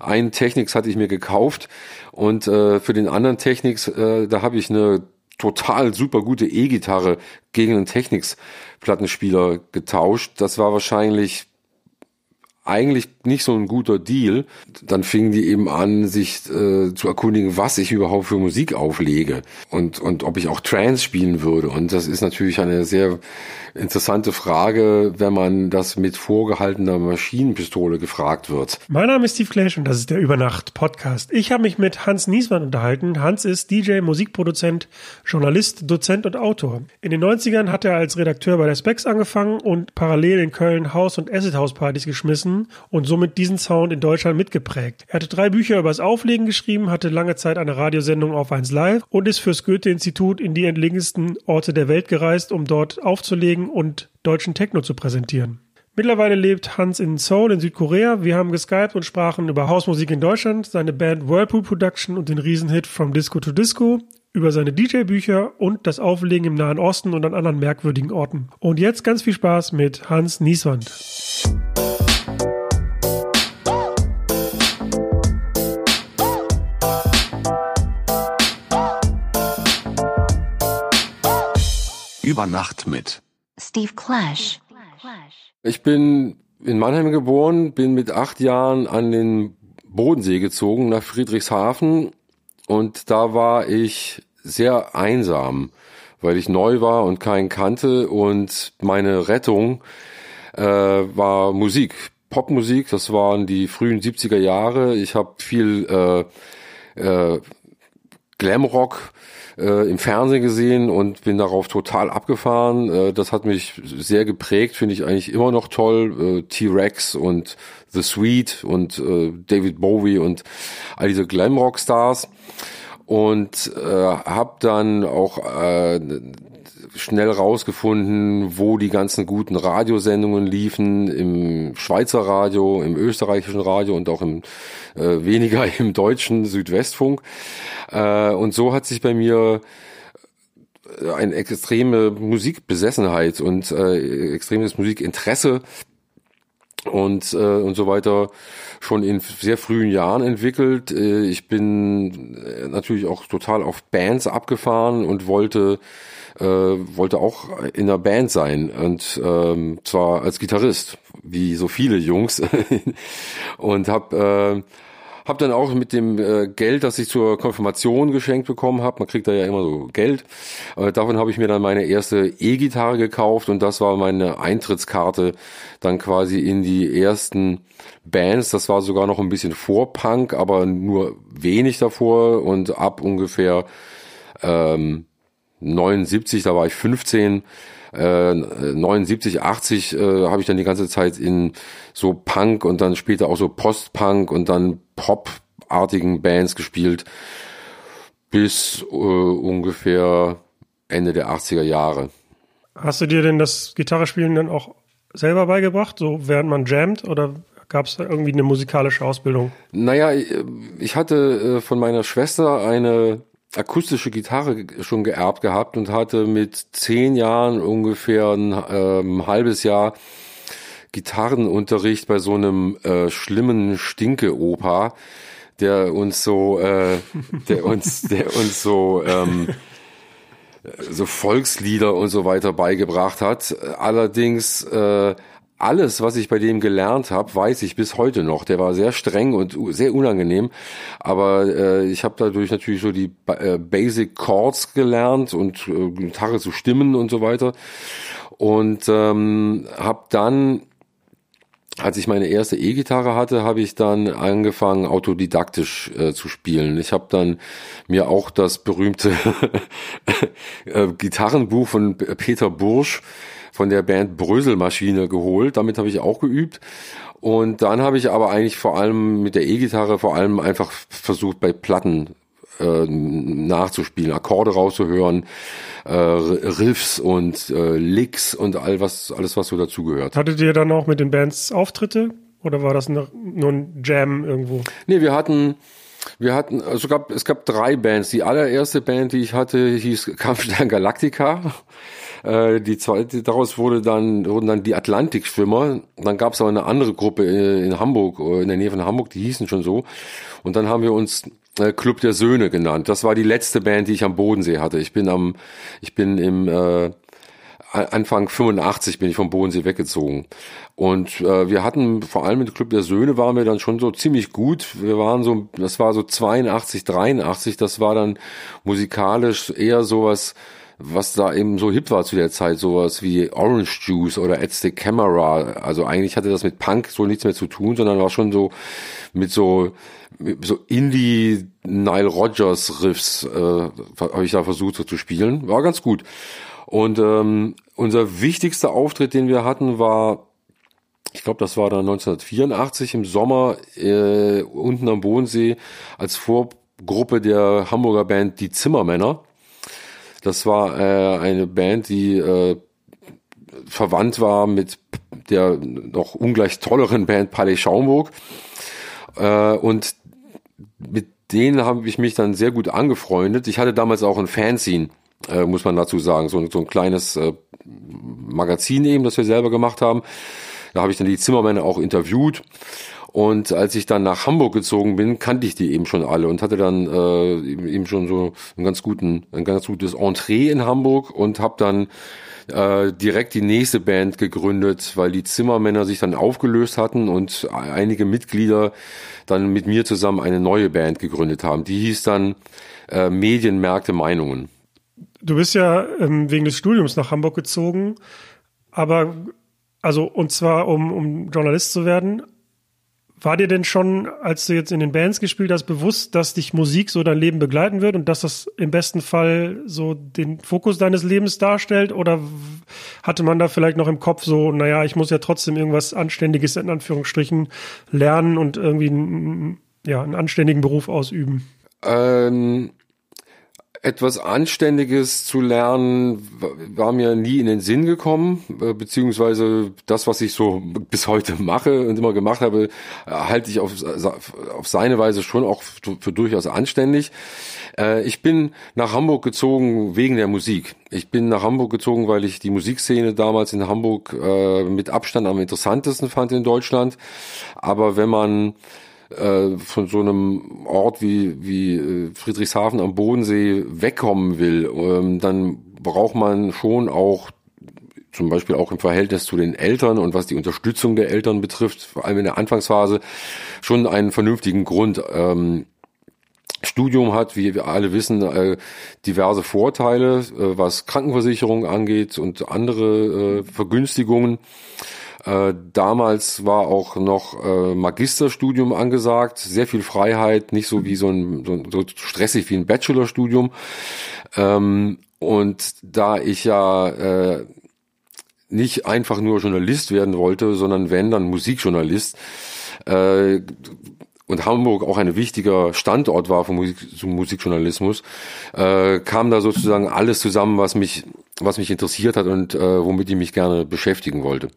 Einen Technics hatte ich mir gekauft und äh, für den anderen Technics, äh, da habe ich eine total super gute E-Gitarre gegen einen Technics Plattenspieler getauscht. Das war wahrscheinlich eigentlich nicht so ein guter Deal. Dann fingen die eben an, sich äh, zu erkundigen, was ich überhaupt für Musik auflege und, und ob ich auch Trance spielen würde. Und das ist natürlich eine sehr interessante Frage, wenn man das mit vorgehaltener Maschinenpistole gefragt wird. Mein Name ist Steve Clash und das ist der Übernacht-Podcast. Ich habe mich mit Hans Niesmann unterhalten. Hans ist DJ, Musikproduzent, Journalist, Dozent und Autor. In den 90ern hat er als Redakteur bei der Specs angefangen und parallel in Köln Haus- und Acid-House-Partys geschmissen und somit diesen Sound in Deutschland mitgeprägt. Er hatte drei Bücher über das Auflegen geschrieben, hatte lange Zeit eine Radiosendung auf 1 Live und ist fürs Goethe-Institut in die entlegensten Orte der Welt gereist, um dort aufzulegen aufzulegen und deutschen Techno zu präsentieren. Mittlerweile lebt Hans in Seoul in Südkorea. Wir haben geskypt und sprachen über Hausmusik in Deutschland, seine Band Whirlpool Production und den Riesenhit From Disco to Disco, über seine DJ-Bücher und das Auflegen im Nahen Osten und an anderen merkwürdigen Orten. Und jetzt ganz viel Spaß mit Hans Nieswand. Über Nacht mit Steve Clash. Ich bin in Mannheim geboren, bin mit acht Jahren an den Bodensee gezogen nach Friedrichshafen und da war ich sehr einsam, weil ich neu war und keinen kannte und meine Rettung äh, war Musik, Popmusik, das waren die frühen 70er Jahre. Ich habe viel äh, äh, Glamrock äh, im Fernsehen gesehen und bin darauf total abgefahren. Äh, das hat mich sehr geprägt, finde ich eigentlich immer noch toll. Äh, T-Rex und The Sweet und äh, David Bowie und all diese Glamrock-Stars. Und äh, habe dann auch äh, schnell rausgefunden, wo die ganzen guten Radiosendungen liefen, im Schweizer Radio, im österreichischen Radio und auch im äh, weniger im deutschen Südwestfunk. Äh, und so hat sich bei mir äh, eine extreme Musikbesessenheit und äh, extremes Musikinteresse und äh, und so weiter schon in sehr frühen Jahren entwickelt. Äh, ich bin äh, natürlich auch total auf Bands abgefahren und wollte äh, wollte auch in der Band sein und ähm, zwar als Gitarrist, wie so viele Jungs und habe äh, hab dann auch mit dem äh, Geld, das ich zur Konfirmation geschenkt bekommen habe, man kriegt da ja immer so Geld, äh, davon habe ich mir dann meine erste E-Gitarre gekauft und das war meine Eintrittskarte dann quasi in die ersten Bands. Das war sogar noch ein bisschen vor Punk, aber nur wenig davor und ab ungefähr ähm, 79, da war ich 15, äh, 79, 80 äh, habe ich dann die ganze Zeit in so Punk und dann später auch so Post-Punk und dann Pop-artigen Bands gespielt bis äh, ungefähr Ende der 80er Jahre. Hast du dir denn das Gitarrespielen dann auch selber beigebracht, so während man jammt oder gab es da irgendwie eine musikalische Ausbildung? Naja, ich hatte äh, von meiner Schwester eine akustische Gitarre schon geerbt gehabt und hatte mit zehn Jahren ungefähr ein ähm, halbes Jahr Gitarrenunterricht bei so einem äh, schlimmen Stinke-Opa, der uns so, äh, der uns, der uns so ähm, so Volkslieder und so weiter beigebracht hat. Allerdings äh, alles, was ich bei dem gelernt habe, weiß ich bis heute noch. Der war sehr streng und sehr unangenehm, aber äh, ich habe dadurch natürlich so die äh, Basic Chords gelernt und äh, Gitarre zu stimmen und so weiter und ähm, habe dann als ich meine erste E-Gitarre hatte, habe ich dann angefangen, autodidaktisch äh, zu spielen. Ich habe dann mir auch das berühmte äh, Gitarrenbuch von Peter Bursch von der Band Bröselmaschine geholt. Damit habe ich auch geübt. Und dann habe ich aber eigentlich vor allem mit der E-Gitarre vor allem einfach versucht, bei Platten äh, nachzuspielen, Akkorde rauszuhören, äh, Riffs und äh, Licks und all was, alles, was so dazugehört. Hattet ihr dann auch mit den Bands Auftritte oder war das nur ein Jam irgendwo? Nee, wir hatten Wir hatten, also gab, es gab drei Bands. Die allererste Band, die ich hatte, hieß Kampfstern Galactica. Äh, die zweite, daraus wurde dann, wurden dann die Atlantikschwimmer. Dann gab es aber eine andere Gruppe in Hamburg, in der Nähe von Hamburg, die hießen schon so. Und dann haben wir uns äh, Club der Söhne genannt. Das war die letzte Band, die ich am Bodensee hatte. Ich bin am, ich bin im äh, Anfang 85 bin ich vom Bodensee weggezogen. Und äh, wir hatten vor allem mit Club der Söhne waren wir dann schon so ziemlich gut. Wir waren so, das war so 82, 83, das war dann musikalisch eher sowas, was da eben so hip war zu der Zeit, sowas wie Orange Juice oder Ed the Camera. Also eigentlich hatte das mit Punk so nichts mehr zu tun, sondern war schon so mit so mit so Indie Nile Rodgers Riffs äh, habe ich da versucht so zu spielen. War ganz gut. Und ähm, unser wichtigster Auftritt, den wir hatten, war ich glaube, das war dann 1984 im Sommer äh, unten am Bodensee als Vorgruppe der Hamburger Band Die Zimmermänner. Das war äh, eine Band, die äh, verwandt war mit der noch ungleich tolleren Band Palais Schaumburg. Äh, und mit denen habe ich mich dann sehr gut angefreundet. Ich hatte damals auch ein Fanzine, äh, muss man dazu sagen, so, so ein kleines äh, Magazin eben, das wir selber gemacht haben. Da habe ich dann die Zimmermänner auch interviewt. Und als ich dann nach Hamburg gezogen bin, kannte ich die eben schon alle und hatte dann äh, eben schon so einen ganz guten, ein ganz gutes Entree in Hamburg und habe dann äh, direkt die nächste Band gegründet, weil die Zimmermänner sich dann aufgelöst hatten und einige Mitglieder dann mit mir zusammen eine neue Band gegründet haben. Die hieß dann äh, Medienmärkte Meinungen. Du bist ja ähm, wegen des Studiums nach Hamburg gezogen, aber also und zwar um, um Journalist zu werden, war dir denn schon, als du jetzt in den Bands gespielt hast, bewusst, dass dich Musik so dein Leben begleiten wird und dass das im besten Fall so den Fokus deines Lebens darstellt? Oder hatte man da vielleicht noch im Kopf so, naja, ich muss ja trotzdem irgendwas Anständiges in Anführungsstrichen lernen und irgendwie einen, ja, einen anständigen Beruf ausüben? Ähm, etwas Anständiges zu lernen war mir nie in den Sinn gekommen, äh, beziehungsweise das, was ich so bis heute mache und immer gemacht habe, halte ich auf, auf seine Weise schon auch für durchaus anständig. Äh, ich bin nach Hamburg gezogen wegen der Musik. Ich bin nach Hamburg gezogen, weil ich die Musikszene damals in Hamburg äh, mit Abstand am interessantesten fand in Deutschland. Aber wenn man äh, von so einem Ort wie, wie äh, Friedrichshafen am Bodensee wegkommen will, ähm, dann braucht man schon auch zum Beispiel auch im Verhältnis zu den Eltern und was die Unterstützung der Eltern betrifft, vor allem in der Anfangsphase, schon einen vernünftigen Grund. Ähm, Studium hat, wie wir alle wissen, äh, diverse Vorteile, äh, was Krankenversicherung angeht und andere äh, Vergünstigungen. Äh, damals war auch noch äh, Magisterstudium angesagt, sehr viel Freiheit, nicht so wie so ein so, so stressig wie ein Bachelorstudium. Ähm, und da ich ja äh, nicht einfach nur Journalist werden wollte, sondern wenn dann Musikjournalist, äh, und Hamburg auch ein wichtiger Standort war für Musik, zum Musikjournalismus, äh, kam da sozusagen alles zusammen, was mich, was mich interessiert hat und äh, womit ich mich gerne beschäftigen wollte.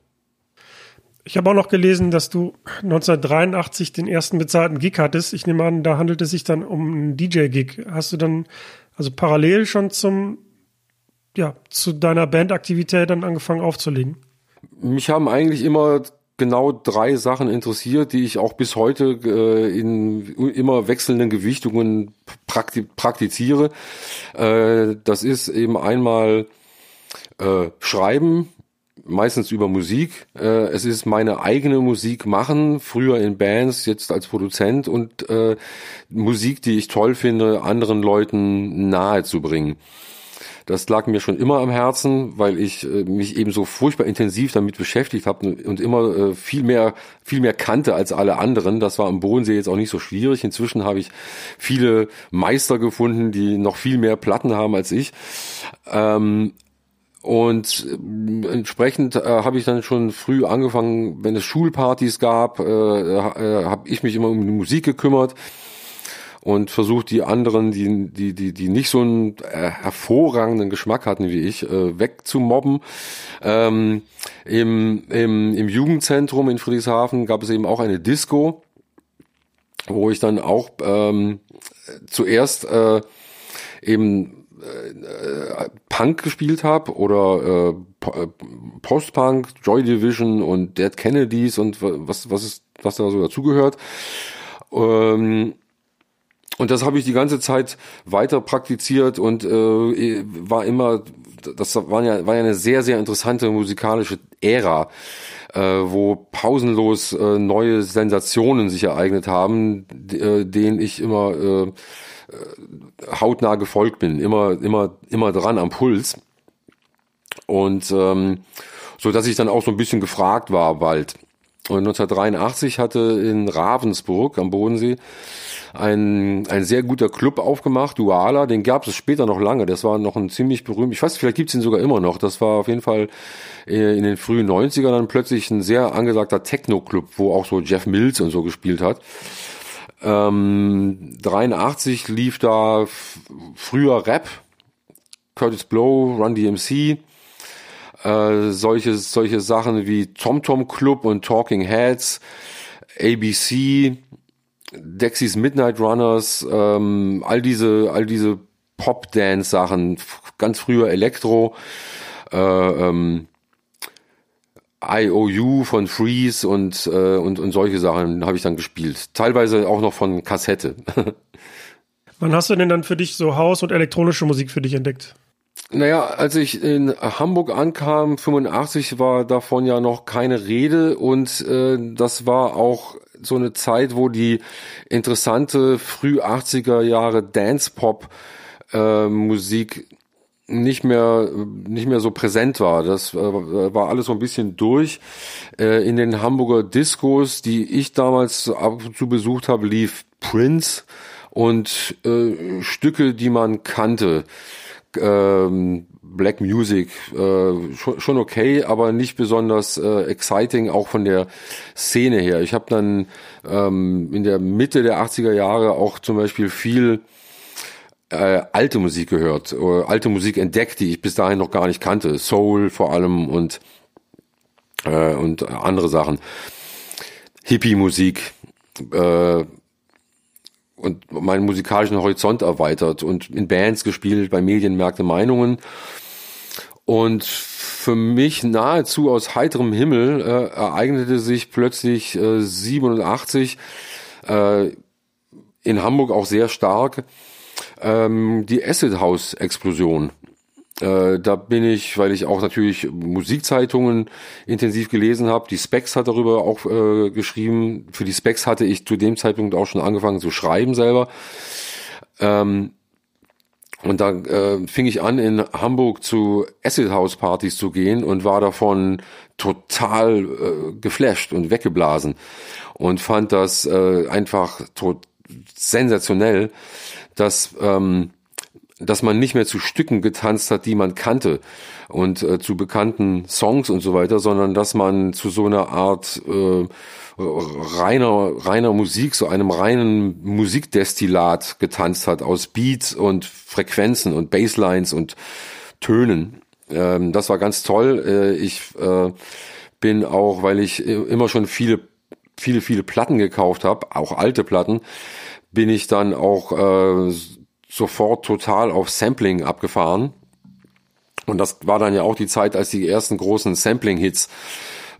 Ich habe auch noch gelesen, dass du 1983 den ersten bezahlten Gig hattest. Ich nehme an, da handelt es sich dann um einen DJ-Gig. Hast du dann also parallel schon zum, ja, zu deiner Bandaktivität dann angefangen aufzulegen? Mich haben eigentlich immer genau drei Sachen interessiert, die ich auch bis heute äh, in immer wechselnden Gewichtungen prakti praktiziere. Äh, das ist eben einmal äh, Schreiben, meistens über Musik. Äh, es ist meine eigene Musik machen, früher in Bands, jetzt als Produzent und äh, Musik, die ich toll finde, anderen Leuten nahe zu bringen. Das lag mir schon immer am Herzen, weil ich äh, mich eben so furchtbar intensiv damit beschäftigt habe und immer äh, viel mehr viel mehr kannte als alle anderen. Das war am Bodensee jetzt auch nicht so schwierig. Inzwischen habe ich viele Meister gefunden, die noch viel mehr Platten haben als ich. Ähm, und äh, entsprechend äh, habe ich dann schon früh angefangen, wenn es Schulpartys gab, äh, äh, habe ich mich immer um die Musik gekümmert und versucht die anderen, die die die die nicht so einen äh, hervorragenden Geschmack hatten wie ich, äh, wegzumobben. Ähm, im, im im Jugendzentrum in Friedrichshafen gab es eben auch eine Disco wo ich dann auch ähm, zuerst äh, eben äh, Punk gespielt habe oder äh, äh, Post-Punk, Joy Division und Dead Kennedys und was was ist was da so dazugehört. Ähm, und das habe ich die ganze Zeit weiter praktiziert und äh, war immer, das war ja, war ja eine sehr, sehr interessante musikalische Ära, äh, wo pausenlos äh, neue Sensationen sich ereignet haben, äh, denen ich immer äh, hautnah gefolgt bin, immer, immer, immer dran am Puls. Und ähm, so dass ich dann auch so ein bisschen gefragt war bald. Und 1983 hatte in Ravensburg am Bodensee ein, ein sehr guter Club aufgemacht, Duala, den gab es später noch lange. Das war noch ein ziemlich berühmt, ich weiß, vielleicht gibt's ihn sogar immer noch. Das war auf jeden Fall äh, in den frühen 90ern dann plötzlich ein sehr angesagter Techno-Club, wo auch so Jeff Mills und so gespielt hat. Ähm, 83 lief da früher Rap, Curtis Blow, Run DMC, äh, solche, solche Sachen wie Tom Tom Club und Talking Heads, ABC, Dexys Midnight Runners, ähm, all diese, all diese Pop-Dance-Sachen, ganz früher Elektro, äh, ähm, IOU von Freeze und, äh, und, und solche Sachen habe ich dann gespielt. Teilweise auch noch von Kassette. Wann hast du denn dann für dich so Haus- und elektronische Musik für dich entdeckt? Naja, als ich in Hamburg ankam, 85, war davon ja noch keine Rede und äh, das war auch so eine Zeit, wo die interessante früh 80er Jahre Dance-Pop äh, Musik nicht mehr nicht mehr so präsent war. Das äh, war alles so ein bisschen durch. Äh, in den Hamburger Discos, die ich damals ab und zu besucht habe, lief Prince und äh, Stücke, die man kannte. Ähm, Black Music äh, schon, schon okay, aber nicht besonders äh, exciting, auch von der Szene her. Ich habe dann ähm, in der Mitte der 80er Jahre auch zum Beispiel viel äh, alte Musik gehört, äh, alte Musik entdeckt, die ich bis dahin noch gar nicht kannte. Soul vor allem und, äh, und andere Sachen. Hippie-Musik äh, und meinen musikalischen Horizont erweitert und in Bands gespielt, bei Medienmärkte Meinungen. Und für mich nahezu aus heiterem Himmel äh, ereignete sich plötzlich äh, 87 äh, in Hamburg auch sehr stark ähm, die Acid House Explosion. Äh, da bin ich, weil ich auch natürlich Musikzeitungen intensiv gelesen habe. Die Specs hat darüber auch äh, geschrieben. Für die Specs hatte ich zu dem Zeitpunkt auch schon angefangen zu schreiben selber. Ähm, und da äh, fing ich an, in Hamburg zu Acid House Partys zu gehen und war davon total äh, geflasht und weggeblasen und fand das äh, einfach sensationell dass, ähm, dass man nicht mehr zu Stücken getanzt hat, die man kannte und äh, zu bekannten Songs und so weiter, sondern dass man zu so einer Art äh, reiner, reiner Musik, so einem reinen Musikdestillat getanzt hat aus Beats und Frequenzen und Basslines und Tönen. Ähm, das war ganz toll. Äh, ich äh, bin auch, weil ich immer schon viele, viele, viele Platten gekauft habe, auch alte Platten, bin ich dann auch äh, sofort total auf Sampling abgefahren. Und das war dann ja auch die Zeit, als die ersten großen Sampling-Hits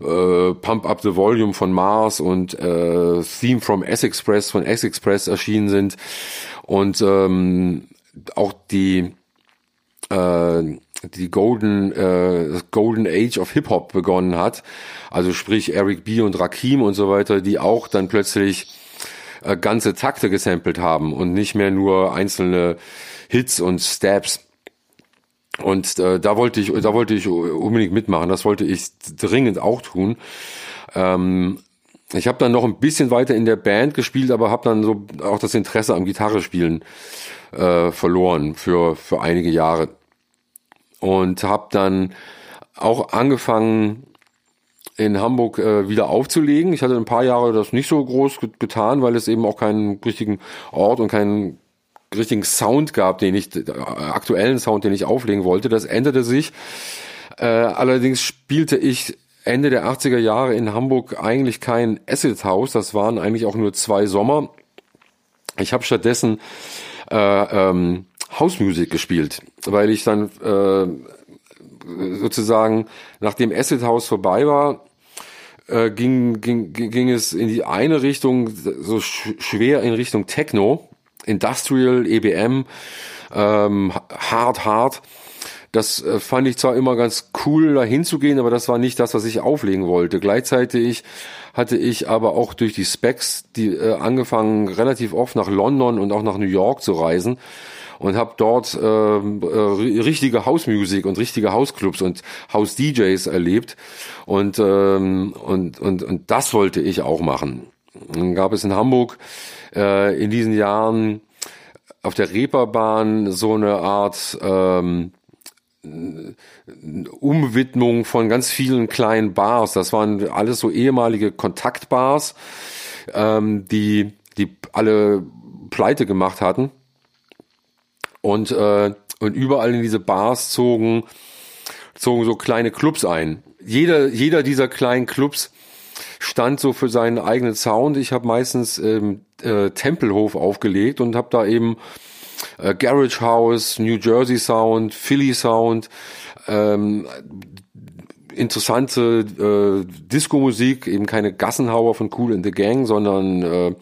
äh, Pump Up the Volume von Mars und äh, Theme from S-Express von S-Express erschienen sind. Und ähm, auch die äh, die Golden äh, Golden Age of Hip Hop begonnen hat, also sprich Eric B und Rakim und so weiter, die auch dann plötzlich äh, ganze Takte gesampelt haben und nicht mehr nur einzelne Hits und Stabs. Und äh, da wollte ich, da wollte ich unbedingt mitmachen. Das wollte ich dringend auch tun. Ähm, ich habe dann noch ein bisschen weiter in der Band gespielt, aber habe dann so auch das Interesse am Gitarrespielen äh, verloren für für einige Jahre und habe dann auch angefangen in Hamburg äh, wieder aufzulegen. Ich hatte ein paar Jahre das nicht so groß getan, weil es eben auch keinen richtigen Ort und keinen richtigen Sound gab, den ich, äh, aktuellen Sound, den ich auflegen wollte. Das änderte sich. Äh, allerdings spielte ich Ende der 80er Jahre in Hamburg eigentlich kein Acid House. Das waren eigentlich auch nur zwei Sommer. Ich habe stattdessen äh, ähm, Hausmusik gespielt, weil ich dann äh, sozusagen, nachdem Acid House vorbei war, äh, ging, ging, ging es in die eine Richtung, so sch schwer in Richtung Techno, Industrial, EBM, ähm, Hard, Hard. Das äh, fand ich zwar immer ganz cool, da hinzugehen, aber das war nicht das, was ich auflegen wollte. Gleichzeitig hatte ich aber auch durch die Specs die äh, angefangen, relativ oft nach London und auch nach New York zu reisen und habe dort äh, äh, richtige Hausmusik und richtige Hausclubs und Haus-DJs erlebt und, ähm, und, und, und das wollte ich auch machen. Dann gab es in Hamburg äh, in diesen Jahren auf der Reeperbahn so eine Art ähm, Umwidmung von ganz vielen kleinen Bars. Das waren alles so ehemalige Kontaktbars, ähm, die, die alle pleite gemacht hatten. Und, äh, und überall in diese Bars zogen, zogen so kleine Clubs ein. Jeder, jeder dieser kleinen Clubs stand so für seinen eigenen Sound. Ich habe meistens ähm, äh, Tempelhof aufgelegt und habe da eben äh, Garage House, New Jersey Sound, Philly Sound, ähm, interessante äh, Disco-Musik, eben keine Gassenhauer von Cool in the Gang, sondern äh,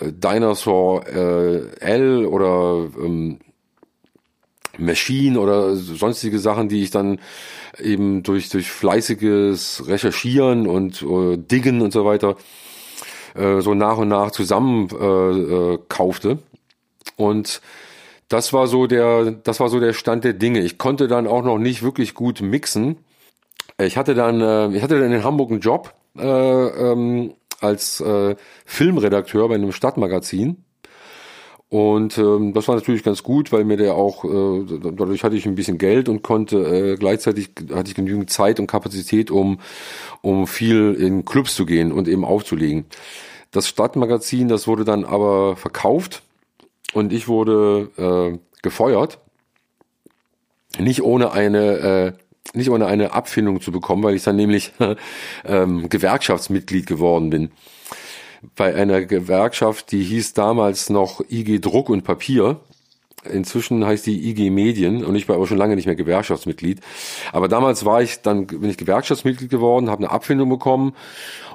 Dinosaur äh, L oder ähm, Machine oder sonstige Sachen, die ich dann eben durch durch fleißiges Recherchieren und äh, Diggen und so weiter äh, so nach und nach zusammen äh, äh, kaufte und das war so der das war so der Stand der Dinge. Ich konnte dann auch noch nicht wirklich gut mixen. Ich hatte dann äh, ich hatte dann in Hamburg einen Job äh, ähm, als äh, Filmredakteur bei einem Stadtmagazin. Und ähm, das war natürlich ganz gut, weil mir der auch, äh, dadurch hatte ich ein bisschen Geld und konnte äh, gleichzeitig hatte ich genügend Zeit und Kapazität, um, um viel in Clubs zu gehen und eben aufzulegen. Das Stadtmagazin, das wurde dann aber verkauft und ich wurde äh, gefeuert. Nicht ohne eine äh, nicht ohne eine Abfindung zu bekommen, weil ich dann nämlich ähm, Gewerkschaftsmitglied geworden bin. Bei einer Gewerkschaft, die hieß damals noch IG Druck und Papier. Inzwischen heißt die IG Medien und ich war aber schon lange nicht mehr Gewerkschaftsmitglied. Aber damals war ich dann, bin ich Gewerkschaftsmitglied geworden, habe eine Abfindung bekommen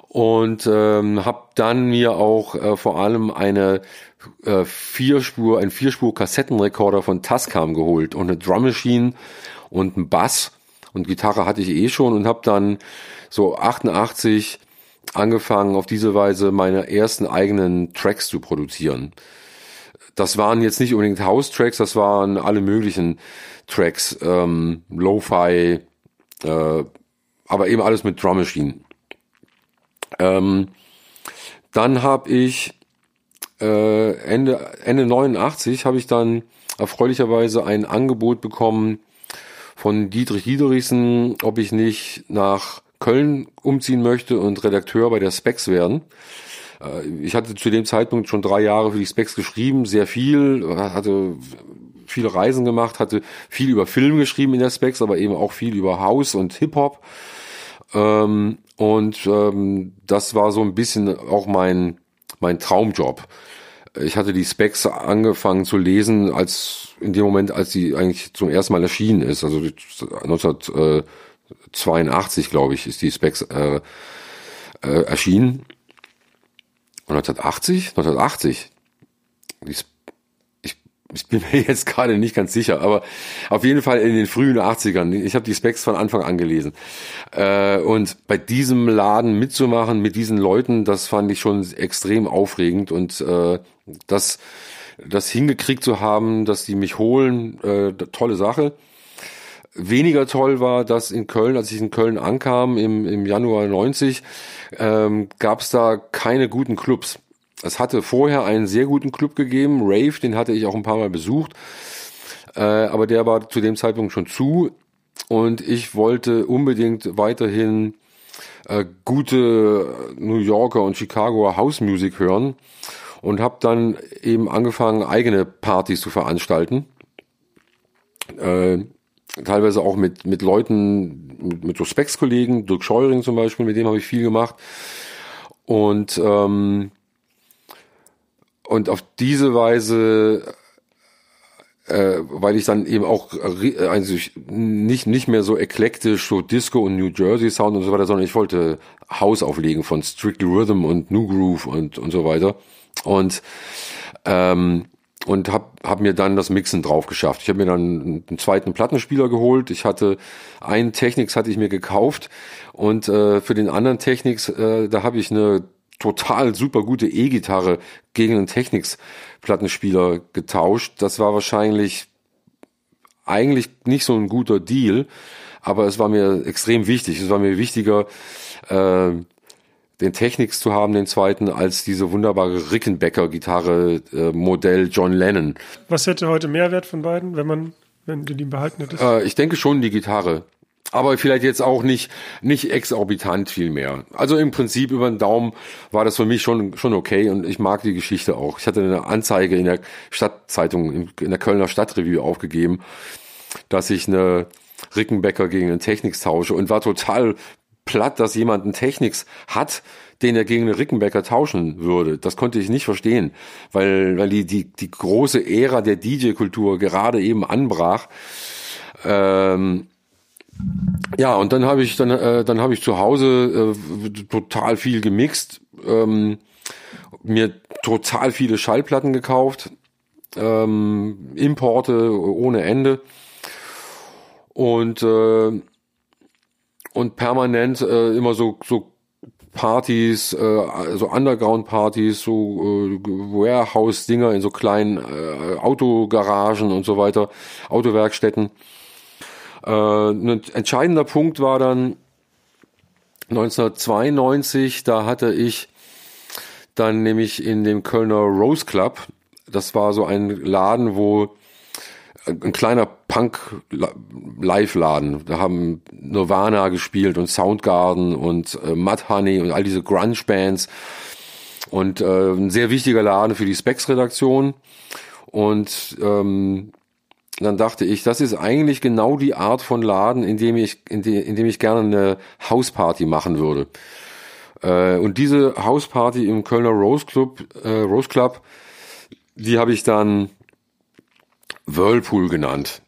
und ähm, habe dann mir auch äh, vor allem eine äh, Vierspur, ein Vierspur Kassettenrekorder von Tascam geholt und eine Drum Machine und ein Bass und Gitarre hatte ich eh schon und habe dann so 88 angefangen, auf diese Weise meine ersten eigenen Tracks zu produzieren. Das waren jetzt nicht unbedingt House-Tracks, das waren alle möglichen Tracks, ähm, Lo-Fi, äh, aber eben alles mit Drum Machine. Ähm, dann habe ich äh, Ende Ende 89 habe ich dann erfreulicherweise ein Angebot bekommen von Dietrich Diederichsen, ob ich nicht nach Köln umziehen möchte und Redakteur bei der Specs werden. Äh, ich hatte zu dem Zeitpunkt schon drei Jahre für die Specs geschrieben, sehr viel, hatte viele Reisen gemacht, hatte viel über Film geschrieben in der Specs, aber eben auch viel über House und Hip-Hop. Ähm, und ähm, das war so ein bisschen auch mein, mein Traumjob ich hatte die Specs angefangen zu lesen, als in dem Moment, als sie eigentlich zum ersten Mal erschienen ist. Also 1982, glaube ich, ist die Specs äh, äh, erschienen. 1980? 1980. Die, ich bin mir jetzt gerade nicht ganz sicher, aber auf jeden Fall in den frühen 80ern. Ich habe die Specs von Anfang an gelesen. Äh, und bei diesem Laden mitzumachen, mit diesen Leuten, das fand ich schon extrem aufregend und äh, das, das hingekriegt zu haben, dass die mich holen, äh, tolle Sache. Weniger toll war, dass in Köln, als ich in Köln ankam im, im Januar 90, ähm, gab es da keine guten Clubs. Es hatte vorher einen sehr guten Club gegeben, Rave, den hatte ich auch ein paar Mal besucht, äh, aber der war zu dem Zeitpunkt schon zu und ich wollte unbedingt weiterhin äh, gute New Yorker und Chicagoer House Music hören und habe dann eben angefangen, eigene Partys zu veranstalten. Äh, teilweise auch mit, mit Leuten, mit, mit so Specs-Kollegen, Dirk Scheuring zum Beispiel, mit dem habe ich viel gemacht. Und ähm, und auf diese Weise äh, weil ich dann eben auch äh, also nicht nicht mehr so eklektisch so Disco und New Jersey Sound und so weiter, sondern ich wollte House auflegen von Strictly Rhythm und New Groove und und so weiter und ähm, und hab hab mir dann das Mixen drauf geschafft. Ich habe mir dann einen zweiten Plattenspieler geholt. Ich hatte einen Technics hatte ich mir gekauft und äh, für den anderen Technics äh, da habe ich eine total super gute E-Gitarre gegen einen Technics Plattenspieler getauscht. Das war wahrscheinlich eigentlich nicht so ein guter Deal, aber es war mir extrem wichtig. Es war mir wichtiger, äh, den Technics zu haben, den zweiten, als diese wunderbare Rickenbacker-Gitarre äh, Modell John Lennon. Was hätte heute Mehrwert von beiden, wenn man, wenn du die behalten hättest? Äh, ich denke schon die Gitarre aber vielleicht jetzt auch nicht nicht exorbitant viel mehr. Also im Prinzip über den Daumen war das für mich schon schon okay und ich mag die Geschichte auch. Ich hatte eine Anzeige in der Stadtzeitung in der Kölner Stadtrevue aufgegeben, dass ich eine Rickenbecker gegen einen Technics tausche und war total platt, dass jemand einen Technics hat, den er gegen einen Rickenbecker tauschen würde. Das konnte ich nicht verstehen, weil weil die die die große Ära der DJ-Kultur gerade eben anbrach. Ähm, ja, und dann habe ich dann äh, dann habe ich zu Hause äh, total viel gemixt, ähm, mir total viele Schallplatten gekauft, ähm, Importe ohne Ende und äh, und permanent äh, immer so so Partys, äh, so Underground-Partys, so äh, Warehouse-Dinger in so kleinen äh, Autogaragen und so weiter, Autowerkstätten. Äh, ein entscheidender Punkt war dann 1992, da hatte ich dann nämlich in dem Kölner Rose Club, das war so ein Laden, wo ein kleiner Punk-Live-Laden. Da haben Nirvana gespielt und Soundgarden und äh, Mudhoney und all diese Grunge-Bands. Und äh, ein sehr wichtiger Laden für die Specs-Redaktion. Und ähm, dann dachte ich, das ist eigentlich genau die Art von Laden, in dem ich, in, de, in dem ich gerne eine Hausparty machen würde. Äh, und diese Hausparty im Kölner Rose Club, äh, Rose Club, die habe ich dann Whirlpool genannt.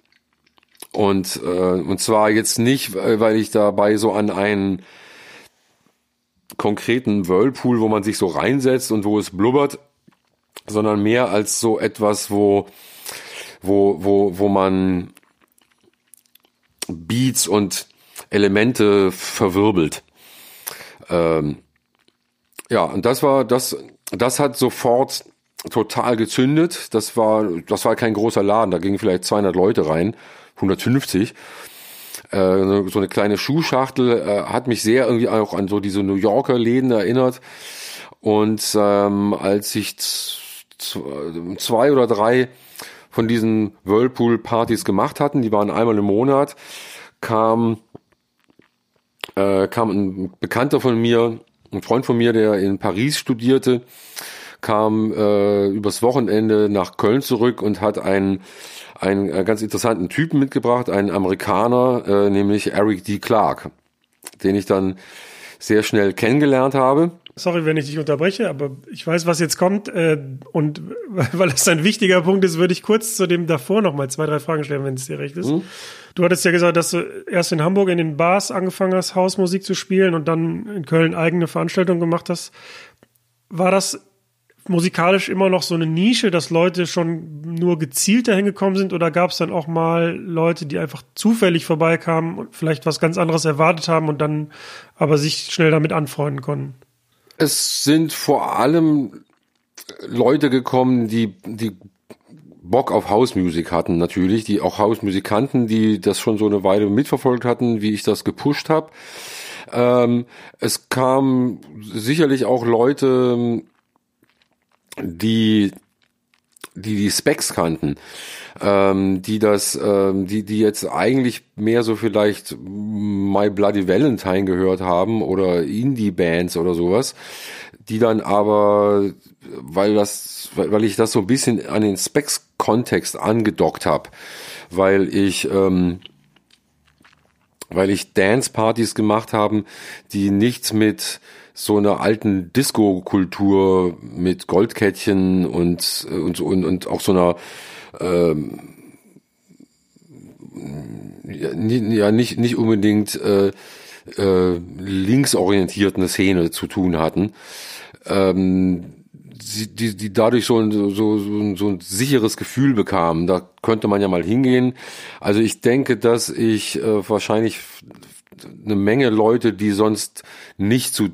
Und, äh, und zwar jetzt nicht, weil ich dabei so an einen konkreten Whirlpool, wo man sich so reinsetzt und wo es blubbert, sondern mehr als so etwas, wo wo, wo, wo man Beats und Elemente verwirbelt. Ähm, ja, und das war, das, das hat sofort total gezündet. Das war, das war kein großer Laden, da gingen vielleicht 200 Leute rein, 150. Äh, so eine kleine Schuhschachtel äh, hat mich sehr irgendwie auch an so diese New Yorker Läden erinnert. Und ähm, als ich zwei oder drei von diesen Whirlpool-Partys gemacht hatten, die waren einmal im Monat, kam, äh, kam ein Bekannter von mir, ein Freund von mir, der in Paris studierte, kam äh, übers Wochenende nach Köln zurück und hat einen, einen äh, ganz interessanten Typen mitgebracht, einen Amerikaner, äh, nämlich Eric D. Clark, den ich dann sehr schnell kennengelernt habe. Sorry, wenn ich dich unterbreche, aber ich weiß, was jetzt kommt. Äh, und weil es ein wichtiger Punkt ist, würde ich kurz zu dem davor noch mal zwei, drei Fragen stellen, wenn es dir recht ist. Mhm. Du hattest ja gesagt, dass du erst in Hamburg in den Bars angefangen hast, Hausmusik zu spielen und dann in Köln eigene Veranstaltungen gemacht hast. War das musikalisch immer noch so eine Nische, dass Leute schon nur gezielt dahin gekommen sind oder gab es dann auch mal Leute, die einfach zufällig vorbeikamen und vielleicht was ganz anderes erwartet haben und dann aber sich schnell damit anfreunden konnten? Es sind vor allem Leute gekommen, die, die Bock auf Hausmusik hatten natürlich, die auch Hausmusikanten, die das schon so eine Weile mitverfolgt hatten, wie ich das gepusht habe. Ähm, es kamen sicherlich auch Leute, die die die Specs kannten, ähm, die das, ähm, die die jetzt eigentlich mehr so vielleicht My Bloody Valentine gehört haben oder Indie Bands oder sowas, die dann aber, weil das, weil ich das so ein bisschen an den Specs Kontext angedockt habe, weil ich ähm, weil ich Dance-Partys gemacht haben, die nichts mit so einer alten Disco-Kultur mit Goldkettchen und, und, und, und auch so einer ähm, ja nicht nicht unbedingt äh, äh, linksorientierten Szene zu tun hatten, ähm, die, die dadurch so ein, so, so, so ein sicheres Gefühl bekamen. Da könnte man ja mal hingehen. Also ich denke, dass ich äh, wahrscheinlich eine Menge Leute, die sonst nicht zu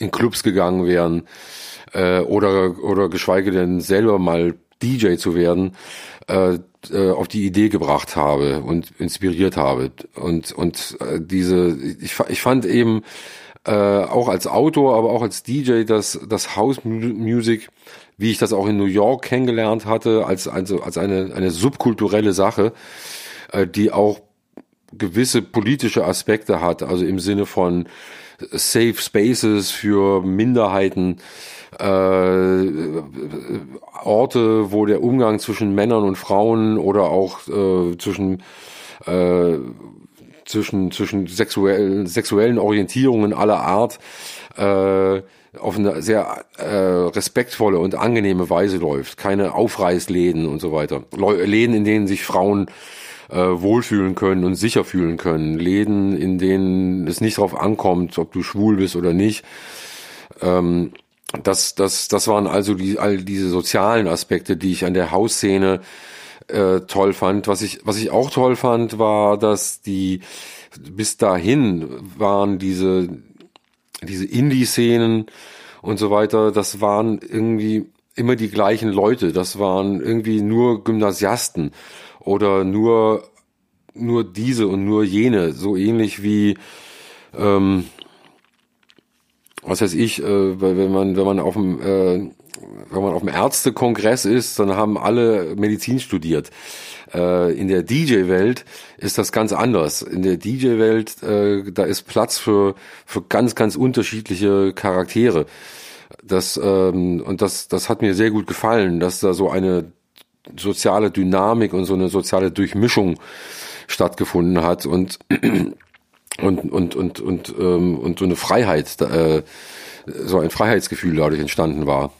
in Clubs gegangen wären äh, oder oder geschweige denn selber mal DJ zu werden, äh, äh, auf die Idee gebracht habe und inspiriert habe. Und, und äh, diese, ich, ich fand eben äh, auch als Autor, aber auch als DJ, dass das House Music, wie ich das auch in New York kennengelernt hatte, als, also als eine, eine subkulturelle Sache, äh, die auch gewisse politische Aspekte hat, also im Sinne von Safe Spaces für Minderheiten, äh, Orte, wo der Umgang zwischen Männern und Frauen oder auch äh, zwischen äh, zwischen zwischen sexuellen sexuellen Orientierungen aller Art äh, auf eine sehr äh, respektvolle und angenehme Weise läuft. Keine Aufreißläden und so weiter. Läden, in denen sich Frauen äh, wohlfühlen können und sicher fühlen können. Läden, in denen es nicht darauf ankommt, ob du schwul bist oder nicht. Ähm, das, das, das waren also die, all diese sozialen Aspekte, die ich an der Hausszene äh, toll fand. Was ich, was ich auch toll fand, war, dass die bis dahin waren diese, diese Indie-Szenen und so weiter, das waren irgendwie immer die gleichen Leute. Das waren irgendwie nur Gymnasiasten oder nur, nur diese und nur jene. So ähnlich wie, ähm, was weiß ich, äh, wenn man, wenn man auf dem, äh, wenn man auf dem Ärztekongress ist, dann haben alle Medizin studiert. Äh, in der DJ-Welt ist das ganz anders. In der DJ-Welt, äh, da ist Platz für, für ganz, ganz unterschiedliche Charaktere. Das, ähm, und das, das hat mir sehr gut gefallen, dass da so eine soziale Dynamik und so eine soziale Durchmischung stattgefunden hat und und und und und ähm, und so eine Freiheit, äh, so ein Freiheitsgefühl dadurch entstanden war.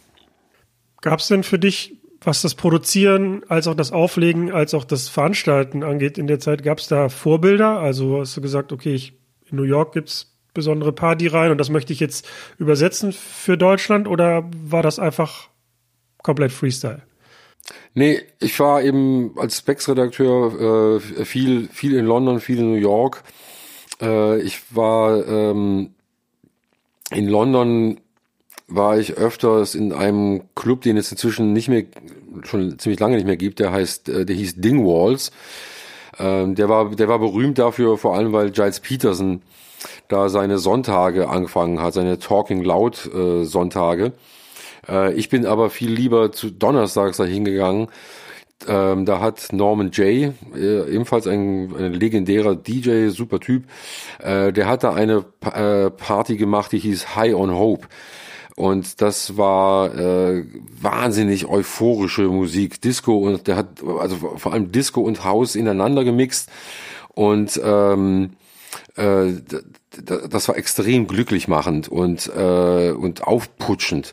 Gab es denn für dich, was das Produzieren, als auch das Auflegen, als auch das Veranstalten angeht in der Zeit, gab es da Vorbilder? Also hast du gesagt, okay, ich, in New York gibt's besondere Party rein und das möchte ich jetzt übersetzen für Deutschland oder war das einfach komplett Freestyle? Nee, ich war eben als Specs-Redakteur äh, viel, viel in London, viel in New York äh, ich war ähm, in London war ich öfters in einem Club, den es inzwischen nicht mehr, schon ziemlich lange nicht mehr gibt, der heißt, äh, der hieß Dingwalls. Ähm, der war, der war berühmt dafür, vor allem weil Giles Peterson da seine Sonntage angefangen hat, seine Talking Loud äh, Sonntage. Äh, ich bin aber viel lieber zu Donnerstags da hingegangen, ähm, da hat Norman Jay, äh, ebenfalls ein, ein, legendärer DJ, super Typ, äh, der hat da eine pa äh, Party gemacht, die hieß High on Hope. Und das war äh, wahnsinnig euphorische Musik, Disco und der hat also vor allem Disco und House ineinander gemixt. Und ähm, äh, das war extrem glücklich machend und äh, und aufputschend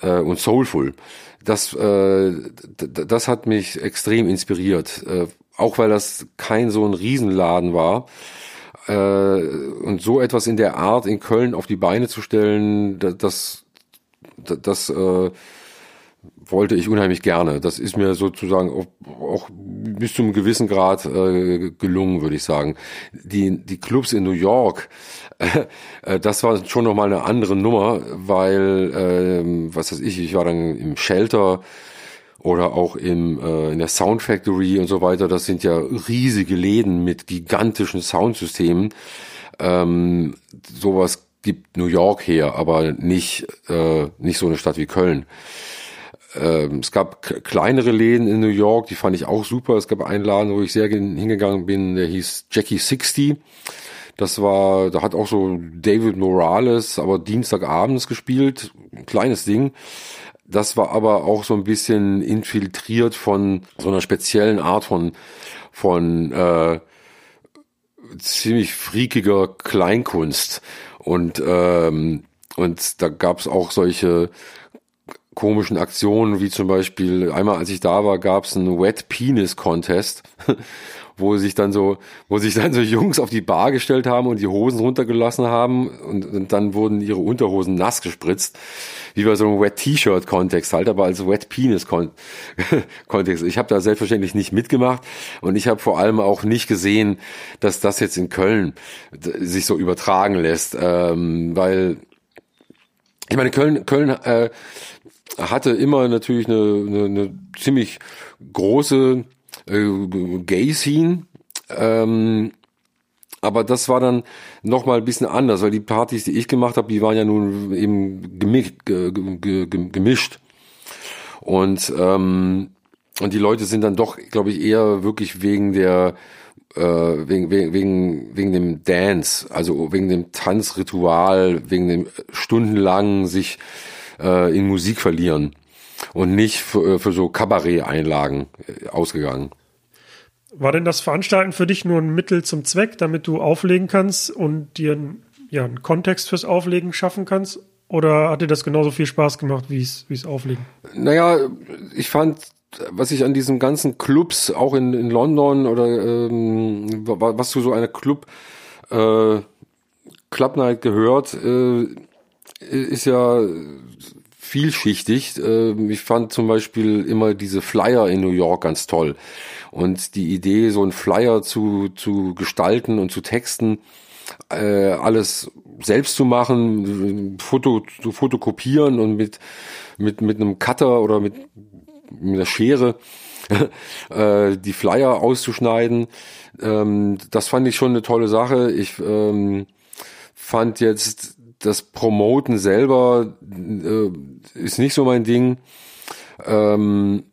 äh, und soulful das, äh, das hat mich extrem inspiriert. Äh, auch weil das kein so ein Riesenladen war. Äh, und so etwas in der Art in Köln auf die Beine zu stellen, das, das, das äh, wollte ich unheimlich gerne. Das ist mir sozusagen auch, auch bis zu einem gewissen Grad äh, gelungen, würde ich sagen. Die, die Clubs in New York, äh, das war schon nochmal eine andere Nummer, weil, äh, was weiß ich, ich war dann im Shelter oder auch im, äh, in der Sound Factory und so weiter. Das sind ja riesige Läden mit gigantischen Soundsystemen. Ähm, sowas gibt New York her, aber nicht, äh, nicht so eine Stadt wie Köln. Ähm, es gab kleinere Läden in New York, die fand ich auch super. Es gab einen Laden, wo ich sehr hingegangen bin, der hieß Jackie 60. Das war, da hat auch so David Morales, aber Dienstagabends gespielt, ein kleines Ding. Das war aber auch so ein bisschen infiltriert von so einer speziellen Art von von äh, ziemlich freakiger Kleinkunst Und, ähm, und da gab es auch solche komischen Aktionen, wie zum Beispiel, einmal als ich da war, gab es einen Wet Penis Contest, wo sich dann so, wo sich dann so Jungs auf die Bar gestellt haben und die Hosen runtergelassen haben und, und dann wurden ihre Unterhosen nass gespritzt, wie bei so einem Wet T-Shirt Kontext halt, aber als Wet Penis Kontext. Ich habe da selbstverständlich nicht mitgemacht und ich habe vor allem auch nicht gesehen, dass das jetzt in Köln sich so übertragen lässt, ähm, weil ich meine, Köln, Köln äh, hatte immer natürlich eine, eine, eine ziemlich große äh, Gay-Scene. Ähm, aber das war dann noch mal ein bisschen anders, weil die Partys, die ich gemacht habe, die waren ja nun eben gemischt. gemischt. Und, ähm, und die Leute sind dann doch, glaube ich, eher wirklich wegen der äh, wegen, wegen, wegen dem Dance, also wegen dem Tanzritual, wegen dem stundenlangen sich äh, in Musik verlieren und nicht für, äh, für so Kabarett-Einlagen äh, ausgegangen. War denn das Veranstalten für dich nur ein Mittel zum Zweck, damit du auflegen kannst und dir ja, einen Kontext fürs Auflegen schaffen kannst? Oder hat dir das genauso viel Spaß gemacht wie es, wie es Auflegen? Naja, ich fand, was ich an diesen ganzen Clubs, auch in, in London oder ähm, was zu so einer Club äh, Club Night gehört, äh, ist ja vielschichtig. Äh, ich fand zum Beispiel immer diese Flyer in New York ganz toll. Und die Idee, so einen Flyer zu, zu gestalten und zu texten, äh, alles selbst zu machen, Foto zu fotokopieren und mit, mit, mit einem Cutter oder mit, mit einer Schere äh, die Flyer auszuschneiden, ähm, das fand ich schon eine tolle Sache. Ich ähm, fand jetzt das Promoten selber äh, ist nicht so mein Ding. Ähm,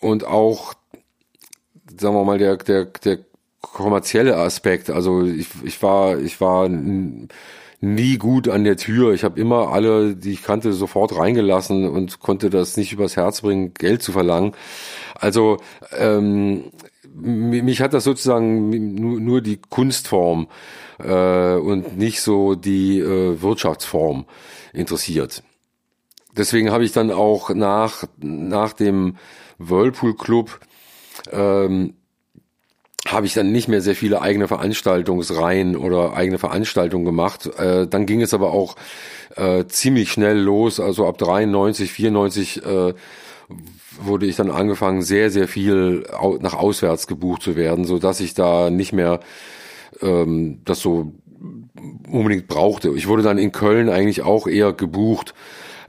und auch, sagen wir mal, der, der, der kommerzielle Aspekt. Also ich, ich war, ich war nie gut an der Tür. Ich habe immer alle, die ich kannte, sofort reingelassen und konnte das nicht übers Herz bringen, Geld zu verlangen. Also ähm, mich hat das sozusagen nur, nur die Kunstform äh, und nicht so die äh, Wirtschaftsform interessiert. Deswegen habe ich dann auch nach, nach dem Whirlpool Club ähm, habe ich dann nicht mehr sehr viele eigene Veranstaltungsreihen oder eigene Veranstaltungen gemacht. Äh, dann ging es aber auch äh, ziemlich schnell los. Also ab 93, 94 äh, wurde ich dann angefangen, sehr, sehr viel nach auswärts gebucht zu werden, so dass ich da nicht mehr ähm, das so unbedingt brauchte. Ich wurde dann in Köln eigentlich auch eher gebucht,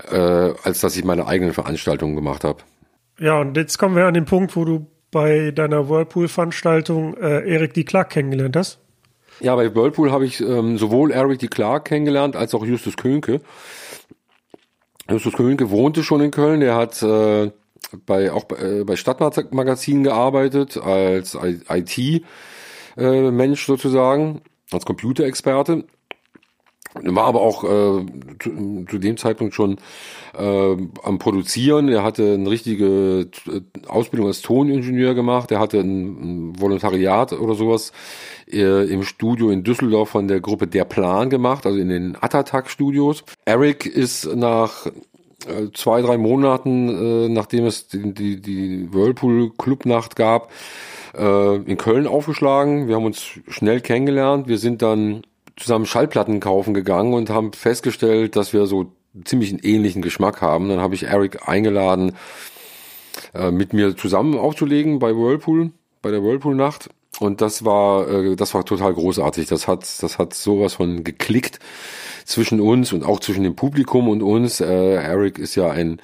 äh, als dass ich meine eigenen Veranstaltungen gemacht habe. Ja, und jetzt kommen wir an den Punkt, wo du bei deiner Whirlpool-Veranstaltung äh, Erik D. Clark kennengelernt hast. Ja, bei Whirlpool habe ich ähm, sowohl Eric D. Clark kennengelernt als auch Justus Könke. Justus Könke wohnte schon in Köln. Der hat äh, bei auch bei, äh, bei Stadtmagazinen gearbeitet als IT äh, Mensch sozusagen, als Computerexperte. War aber auch äh, zu, zu dem Zeitpunkt schon äh, am Produzieren. Er hatte eine richtige äh, Ausbildung als Toningenieur gemacht. Er hatte ein, Volontariat oder sowas äh, im Studio in Düsseldorf von der Gruppe Der Plan gemacht, also in den Atatak Studios. Eric ist nach äh, zwei, drei Monaten, nachdem es die, die, die Whirlpool Clubnacht gab, äh, in Köln aufgeschlagen. Wir haben uns schnell kennengelernt. Wir sind dann zusammen Schallplatten kaufen gegangen und haben festgestellt, dass wir so ziemlich einen ähnlichen Geschmack haben. Dann habe ich Eric eingeladen, äh, mit mir zusammen aufzulegen bei Whirlpool, bei der Whirlpool-Nacht. Und das war, äh, das war total großartig. Das hat, das hat sowas von geklickt zwischen uns und auch zwischen dem Publikum und uns. Äh, Eric ist ja ein,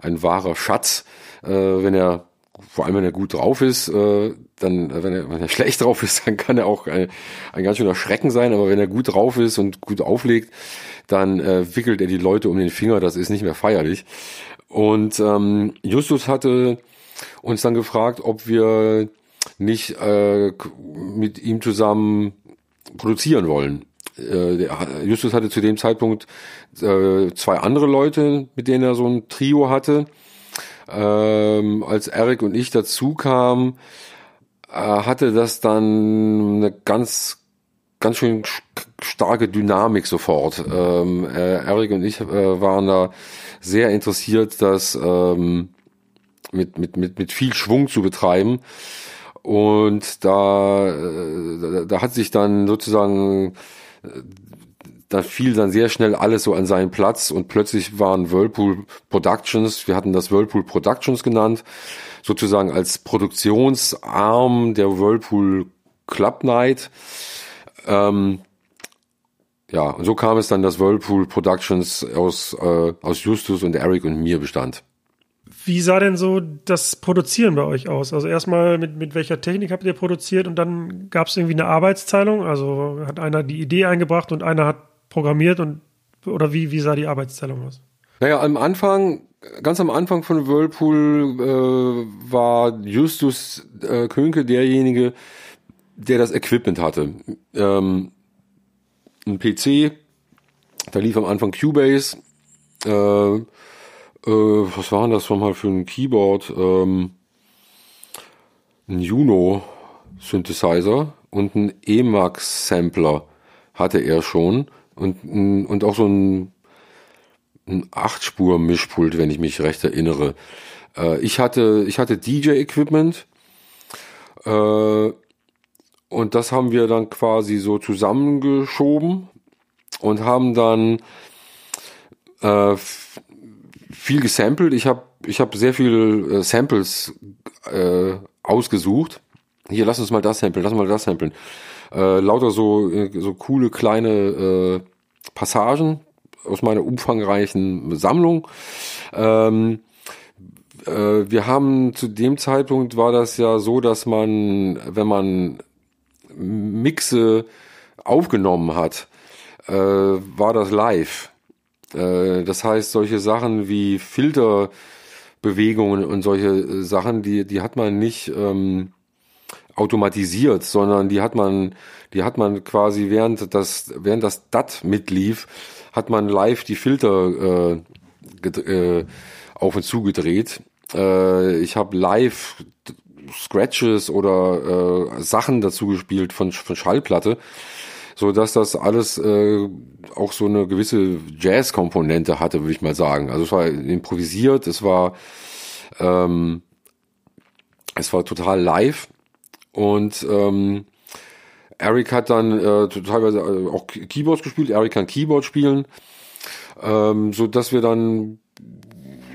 ein wahrer Schatz, äh, wenn er vor allem wenn er gut drauf ist, äh, dann, wenn er, wenn er schlecht drauf ist, dann kann er auch ein, ein ganz schöner Schrecken sein, aber wenn er gut drauf ist und gut auflegt, dann äh, wickelt er die Leute um den Finger, das ist nicht mehr feierlich. Und ähm, Justus hatte uns dann gefragt, ob wir nicht äh, mit ihm zusammen produzieren wollen. Äh, Justus hatte zu dem Zeitpunkt äh, zwei andere Leute, mit denen er so ein Trio hatte ähm, als Eric und ich dazu kamen, hatte das dann eine ganz ganz schön starke Dynamik sofort. Ähm, äh, Eric und ich äh, waren da sehr interessiert, das ähm, mit, mit, mit, mit viel Schwung zu betreiben. Und da, äh, da hat sich dann sozusagen, äh, da fiel dann sehr schnell alles so an seinen Platz und plötzlich waren Whirlpool Productions, wir hatten das Whirlpool Productions genannt, sozusagen als Produktionsarm der Whirlpool Club Night. Ähm, ja, und so kam es dann, dass Whirlpool Productions aus, äh, aus Justus und Eric und mir bestand. Wie sah denn so das Produzieren bei euch aus? Also erstmal mit, mit welcher Technik habt ihr produziert und dann gab es irgendwie eine Arbeitsteilung? Also hat einer die Idee eingebracht und einer hat programmiert und oder wie, wie sah die Arbeitsteilung aus? Naja, am Anfang, ganz am Anfang von Whirlpool äh, war Justus äh, Könke derjenige, der das Equipment hatte. Ähm, ein PC, da lief am Anfang Cubase, äh, äh, was war denn das nochmal für ein Keyboard? Ähm, ein Juno Synthesizer und ein Emax Sampler hatte er schon und, und auch so ein, ein Achtspur Mischpult, wenn ich mich recht erinnere. Äh, ich hatte, ich hatte DJ Equipment, äh, und das haben wir dann quasi so zusammengeschoben und haben dann äh, viel gesampelt. Ich habe ich hab sehr viele äh, Samples äh, ausgesucht. Hier, lass uns mal das samplen, lass mal das samplen. Äh, lauter so, so coole kleine Passagen aus meiner umfangreichen Sammlung. Ähm, äh, wir haben zu dem Zeitpunkt war das ja so, dass man, wenn man Mixe aufgenommen hat, äh, war das live. Äh, das heißt, solche Sachen wie Filterbewegungen und solche äh, Sachen, die, die hat man nicht ähm, automatisiert, sondern die hat man, die hat man quasi während das, während das DAT mitlief, hat man live die Filter äh, äh, auf und zu gedreht. Äh, ich habe live Scratches oder äh, Sachen dazu gespielt von, von Schallplatte so dass das alles äh, auch so eine gewisse Jazz-Komponente hatte, würde ich mal sagen. Also es war improvisiert, es war ähm, es war total live und ähm, Eric hat dann äh, teilweise äh, auch Keyboards gespielt. Eric kann Keyboard spielen, ähm, so dass wir dann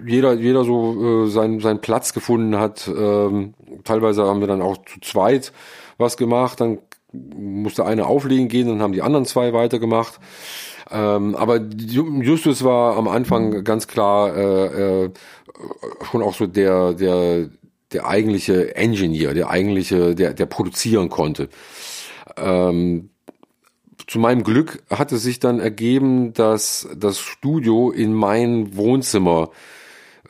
jeder jeder so äh, seinen seinen Platz gefunden hat. Ähm, teilweise haben wir dann auch zu zweit was gemacht. Dann musste eine auflegen gehen, dann haben die anderen zwei weitergemacht. Ähm, aber Justus war am Anfang ganz klar äh, äh, schon auch so der, der, der eigentliche Engineer, der eigentliche, der, der produzieren konnte. Ähm, zu meinem Glück hat es sich dann ergeben, dass das Studio in mein Wohnzimmer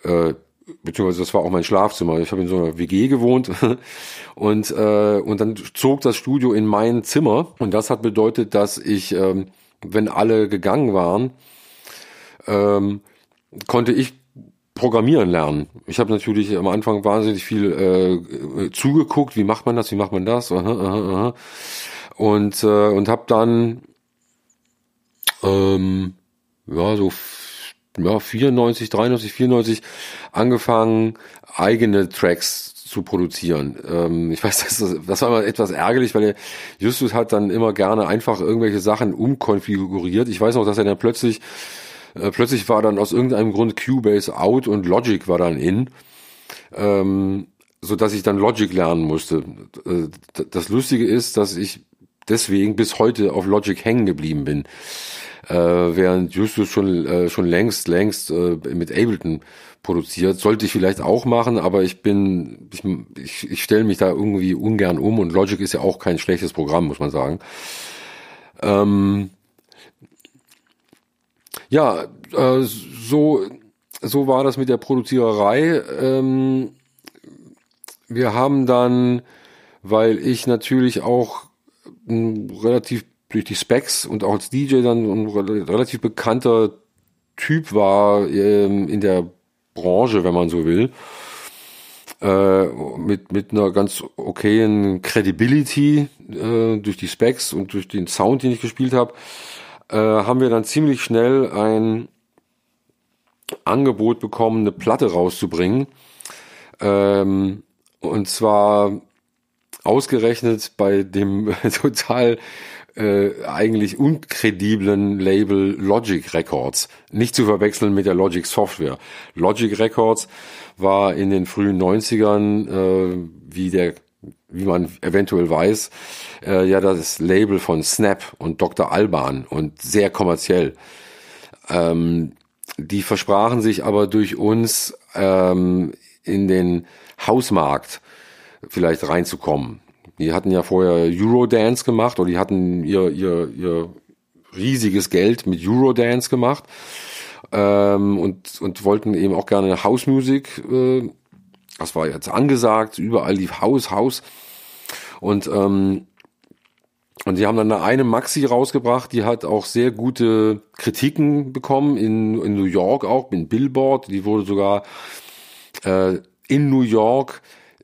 äh, beziehungsweise das war auch mein Schlafzimmer. Ich habe in so einer WG gewohnt und äh, und dann zog das Studio in mein Zimmer und das hat bedeutet, dass ich, ähm, wenn alle gegangen waren, ähm, konnte ich programmieren lernen. Ich habe natürlich am Anfang wahnsinnig viel äh, zugeguckt, wie macht man das, wie macht man das, aha, aha, aha. Und äh, und habe dann ähm, ja so ja, 94, 93, 94 angefangen, eigene Tracks zu produzieren. Ähm, ich weiß, das, das war immer etwas ärgerlich, weil Justus hat dann immer gerne einfach irgendwelche Sachen umkonfiguriert. Ich weiß noch, dass er dann plötzlich, äh, plötzlich war dann aus irgendeinem Grund Cubase out und Logic war dann in. Ähm, so dass ich dann Logic lernen musste. Äh, das Lustige ist, dass ich deswegen bis heute auf Logic hängen geblieben bin äh, während Justus schon äh, schon längst längst äh, mit Ableton produziert. Sollte ich vielleicht auch machen, aber ich bin ich, ich, ich stelle mich da irgendwie ungern um und Logic ist ja auch kein schlechtes Programm, muss man sagen. Ähm, ja, äh, so so war das mit der Produziererei. Ähm, wir haben dann, weil ich natürlich auch relativ durch die Specs und auch als DJ dann ein relativ bekannter Typ war ähm, in der Branche, wenn man so will, äh, mit, mit einer ganz okayen Credibility äh, durch die Specs und durch den Sound, den ich gespielt habe, äh, haben wir dann ziemlich schnell ein Angebot bekommen, eine Platte rauszubringen. Ähm, und zwar ausgerechnet bei dem total äh, eigentlich unkrediblen Label Logic Records. Nicht zu verwechseln mit der Logic Software. Logic Records war in den frühen 90ern, äh, wie der wie man eventuell weiß, äh, ja das Label von Snap und Dr. Alban und sehr kommerziell. Ähm, die versprachen sich aber durch uns ähm, in den Hausmarkt vielleicht reinzukommen. Die hatten ja vorher Eurodance gemacht oder die hatten ihr, ihr, ihr riesiges Geld mit Eurodance gemacht ähm, und, und wollten eben auch gerne Hausmusik. Äh, das war jetzt angesagt, überall lief Haus, Haus. Und ähm, und die haben dann eine Maxi rausgebracht, die hat auch sehr gute Kritiken bekommen, in, in New York auch, in Billboard. Die wurde sogar äh, in New York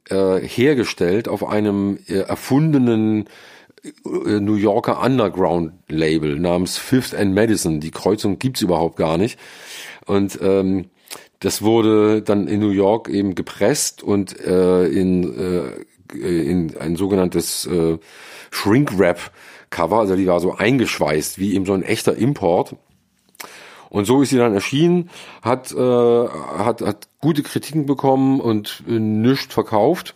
äh, hergestellt auf einem äh, erfundenen äh, New Yorker Underground Label namens Fifth and Madison. Die Kreuzung gibt's überhaupt gar nicht. Und ähm, das wurde dann in New York eben gepresst und äh, in, äh, in ein sogenanntes äh, Shrink Wrap Cover, also die war so eingeschweißt wie eben so ein echter Import. Und so ist sie dann erschienen, hat, äh, hat, hat gute Kritiken bekommen und äh, nichts verkauft,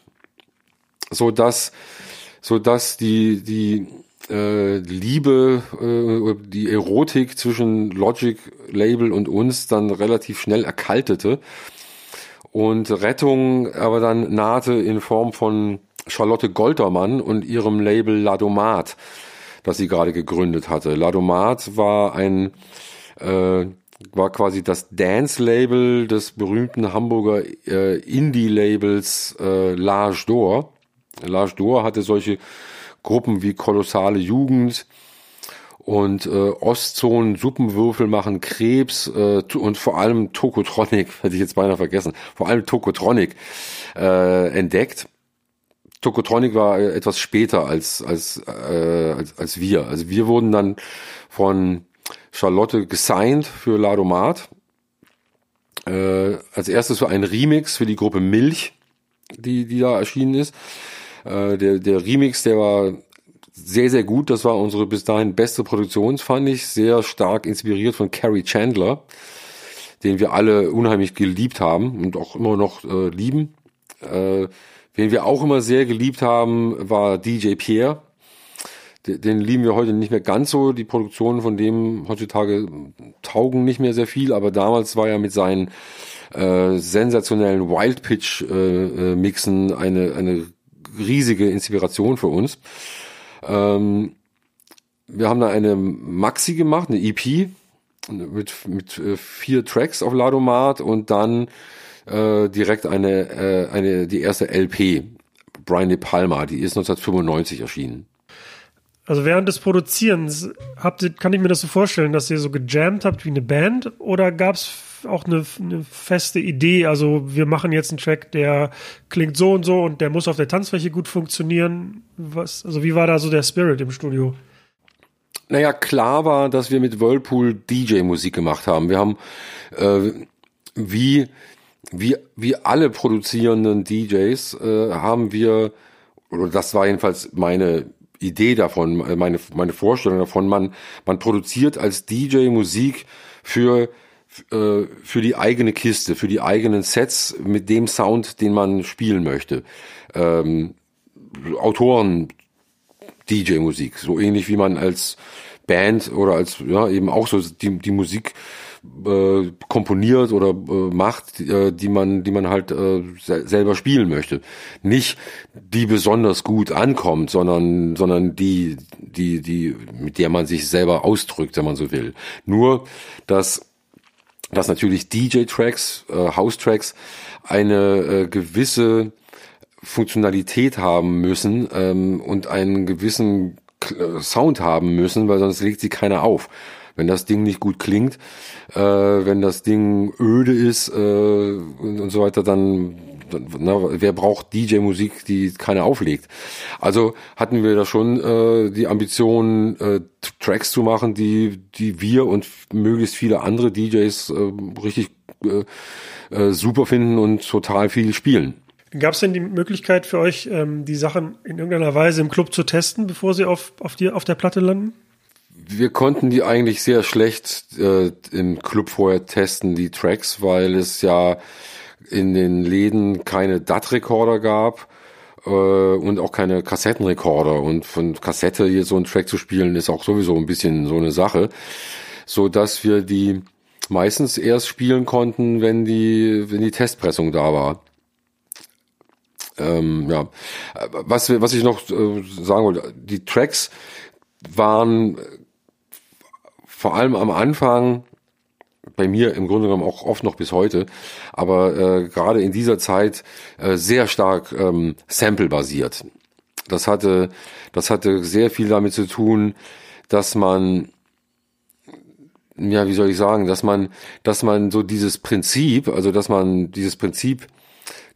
so dass, so dass die, die äh, Liebe, äh, die Erotik zwischen Logic Label und uns dann relativ schnell erkaltete und Rettung aber dann nahte in Form von Charlotte Goltermann und ihrem Label Ladomat, das sie gerade gegründet hatte. Ladomat war ein äh, war quasi das Dance-Label des berühmten Hamburger äh, Indie-Labels äh, L'Age d'Or. L'Age d'Or hatte solche Gruppen wie Kolossale Jugend und äh, Ostzonen, Suppenwürfel machen Krebs äh, und vor allem Tokotronic, hätte ich jetzt beinahe vergessen, vor allem Tokotronic äh, entdeckt. Tokotronic war etwas später als, als, äh, als, als wir. Also wir wurden dann von Charlotte gesigned für Ladomat. Äh, als erstes für einen Remix für die Gruppe Milch, die, die da erschienen ist. Äh, der, der Remix, der war sehr, sehr gut. Das war unsere bis dahin beste Produktion, fand ich. Sehr stark inspiriert von Carrie Chandler, den wir alle unheimlich geliebt haben und auch immer noch äh, lieben. Äh, wen wir auch immer sehr geliebt haben, war DJ Pierre den lieben wir heute nicht mehr ganz so. Die Produktionen von dem heutzutage taugen nicht mehr sehr viel, aber damals war er mit seinen äh, sensationellen Wild Pitch äh, äh, Mixen eine, eine riesige Inspiration für uns. Ähm, wir haben da eine Maxi gemacht, eine EP mit, mit äh, vier Tracks auf Ladomat und dann äh, direkt eine, äh, eine, die erste LP, Brian De Palma, die ist 1995 erschienen. Also während des Produzierens habt ihr, kann ich mir das so vorstellen, dass ihr so gejammt habt wie eine Band oder gab es auch eine, eine, feste Idee? Also wir machen jetzt einen Track, der klingt so und so und der muss auf der Tanzfläche gut funktionieren. Was, also wie war da so der Spirit im Studio? Naja, klar war, dass wir mit Whirlpool DJ-Musik gemacht haben. Wir haben äh, wie wie wie alle produzierenden DJs äh, haben wir oder das war jedenfalls meine Idee davon, meine, meine Vorstellung davon. Man, man produziert als DJ Musik für, äh, für die eigene Kiste, für die eigenen Sets mit dem Sound, den man spielen möchte. Ähm, Autoren DJ Musik, so ähnlich wie man als Band oder als ja eben auch so die, die Musik äh, komponiert oder äh, macht, äh, die man, die man halt äh, selber spielen möchte. Nicht die besonders gut ankommt, sondern, sondern die, die, die, mit der man sich selber ausdrückt, wenn man so will. Nur, dass, dass natürlich DJ-Tracks, äh, House-Tracks eine äh, gewisse Funktionalität haben müssen ähm, und einen gewissen Sound haben müssen, weil sonst legt sie keiner auf. Wenn das Ding nicht gut klingt, äh, wenn das Ding öde ist äh, und, und so weiter, dann na, wer braucht DJ-Musik, die keiner auflegt? Also hatten wir da schon äh, die Ambition, äh, Tracks zu machen, die, die wir und möglichst viele andere DJs äh, richtig äh, äh, super finden und total viel spielen. Gab es denn die Möglichkeit für euch, ähm, die Sachen in irgendeiner Weise im Club zu testen, bevor sie auf, auf, die, auf der Platte landen? Wir konnten die eigentlich sehr schlecht äh, im Club vorher testen, die Tracks, weil es ja in den Läden keine DAT-Rekorder gab äh, und auch keine Kassettenrekorder. Und von Kassette hier so einen Track zu spielen, ist auch sowieso ein bisschen so eine Sache, so dass wir die meistens erst spielen konnten, wenn die, wenn die Testpressung da war. Ähm, ja, was, was ich noch äh, sagen wollte, die Tracks waren vor allem am Anfang bei mir im Grunde genommen auch oft noch bis heute, aber äh, gerade in dieser Zeit äh, sehr stark ähm, Sample-basiert. Das hatte, das hatte sehr viel damit zu tun, dass man ja, wie soll ich sagen, dass man, dass man so dieses Prinzip, also dass man dieses Prinzip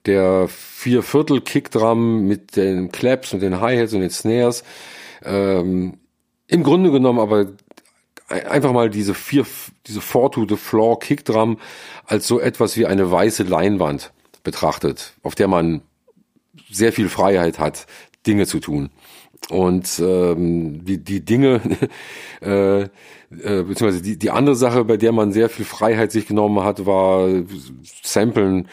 der Vierviertel Kickdrum mit den Claps und den Hi-Hats und den Snares, ähm, im Grunde genommen aber einfach mal diese vier, diese Four to the Floor Kickdrum als so etwas wie eine weiße Leinwand betrachtet, auf der man sehr viel Freiheit hat, Dinge zu tun. Und ähm, die, die Dinge, äh, äh, beziehungsweise die, die andere Sache, bei der man sehr viel Freiheit sich genommen hat, war Samplen,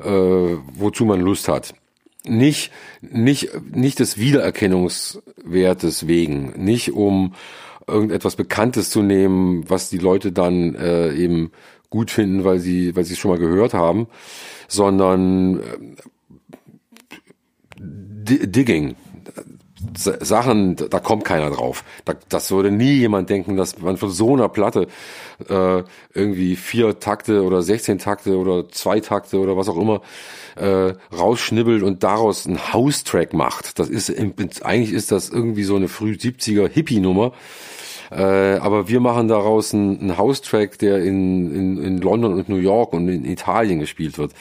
äh, wozu man Lust hat. Nicht, nicht, nicht des Wiedererkennungswertes wegen, nicht um irgendetwas Bekanntes zu nehmen, was die Leute dann äh, eben gut finden, weil sie, weil sie es schon mal gehört haben, sondern äh, Digging, Sachen, da kommt keiner drauf. Da, das würde nie jemand denken, dass man von so einer Platte äh, irgendwie vier Takte oder 16 Takte oder zwei Takte oder was auch immer äh, rausschnibbelt und daraus einen House-Track macht. Das ist eigentlich ist das irgendwie so eine früh 70er Hippie-Nummer. Äh, aber wir machen daraus einen, einen House-Track, der in, in, in London und New York und in Italien gespielt wird.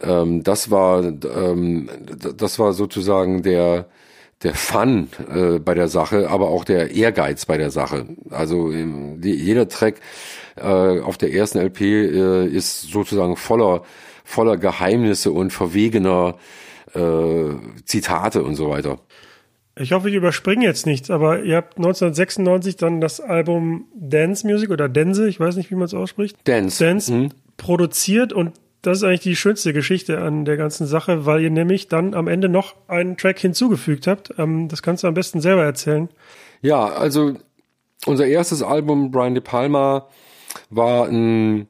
Ähm, das war ähm, das war sozusagen der der Fun äh, bei der Sache, aber auch der Ehrgeiz bei der Sache. Also ähm, die, jeder Track äh, auf der ersten LP äh, ist sozusagen voller voller Geheimnisse und verwegener äh, Zitate und so weiter. Ich hoffe, ich überspringe jetzt nichts, aber ihr habt 1996 dann das Album Dance Music oder Dense, ich weiß nicht, wie man es ausspricht. Dance. Dance mhm. produziert und das ist eigentlich die schönste Geschichte an der ganzen Sache, weil ihr nämlich dann am Ende noch einen Track hinzugefügt habt. Ähm, das kannst du am besten selber erzählen. Ja, also unser erstes Album, Brian De Palma, war ein,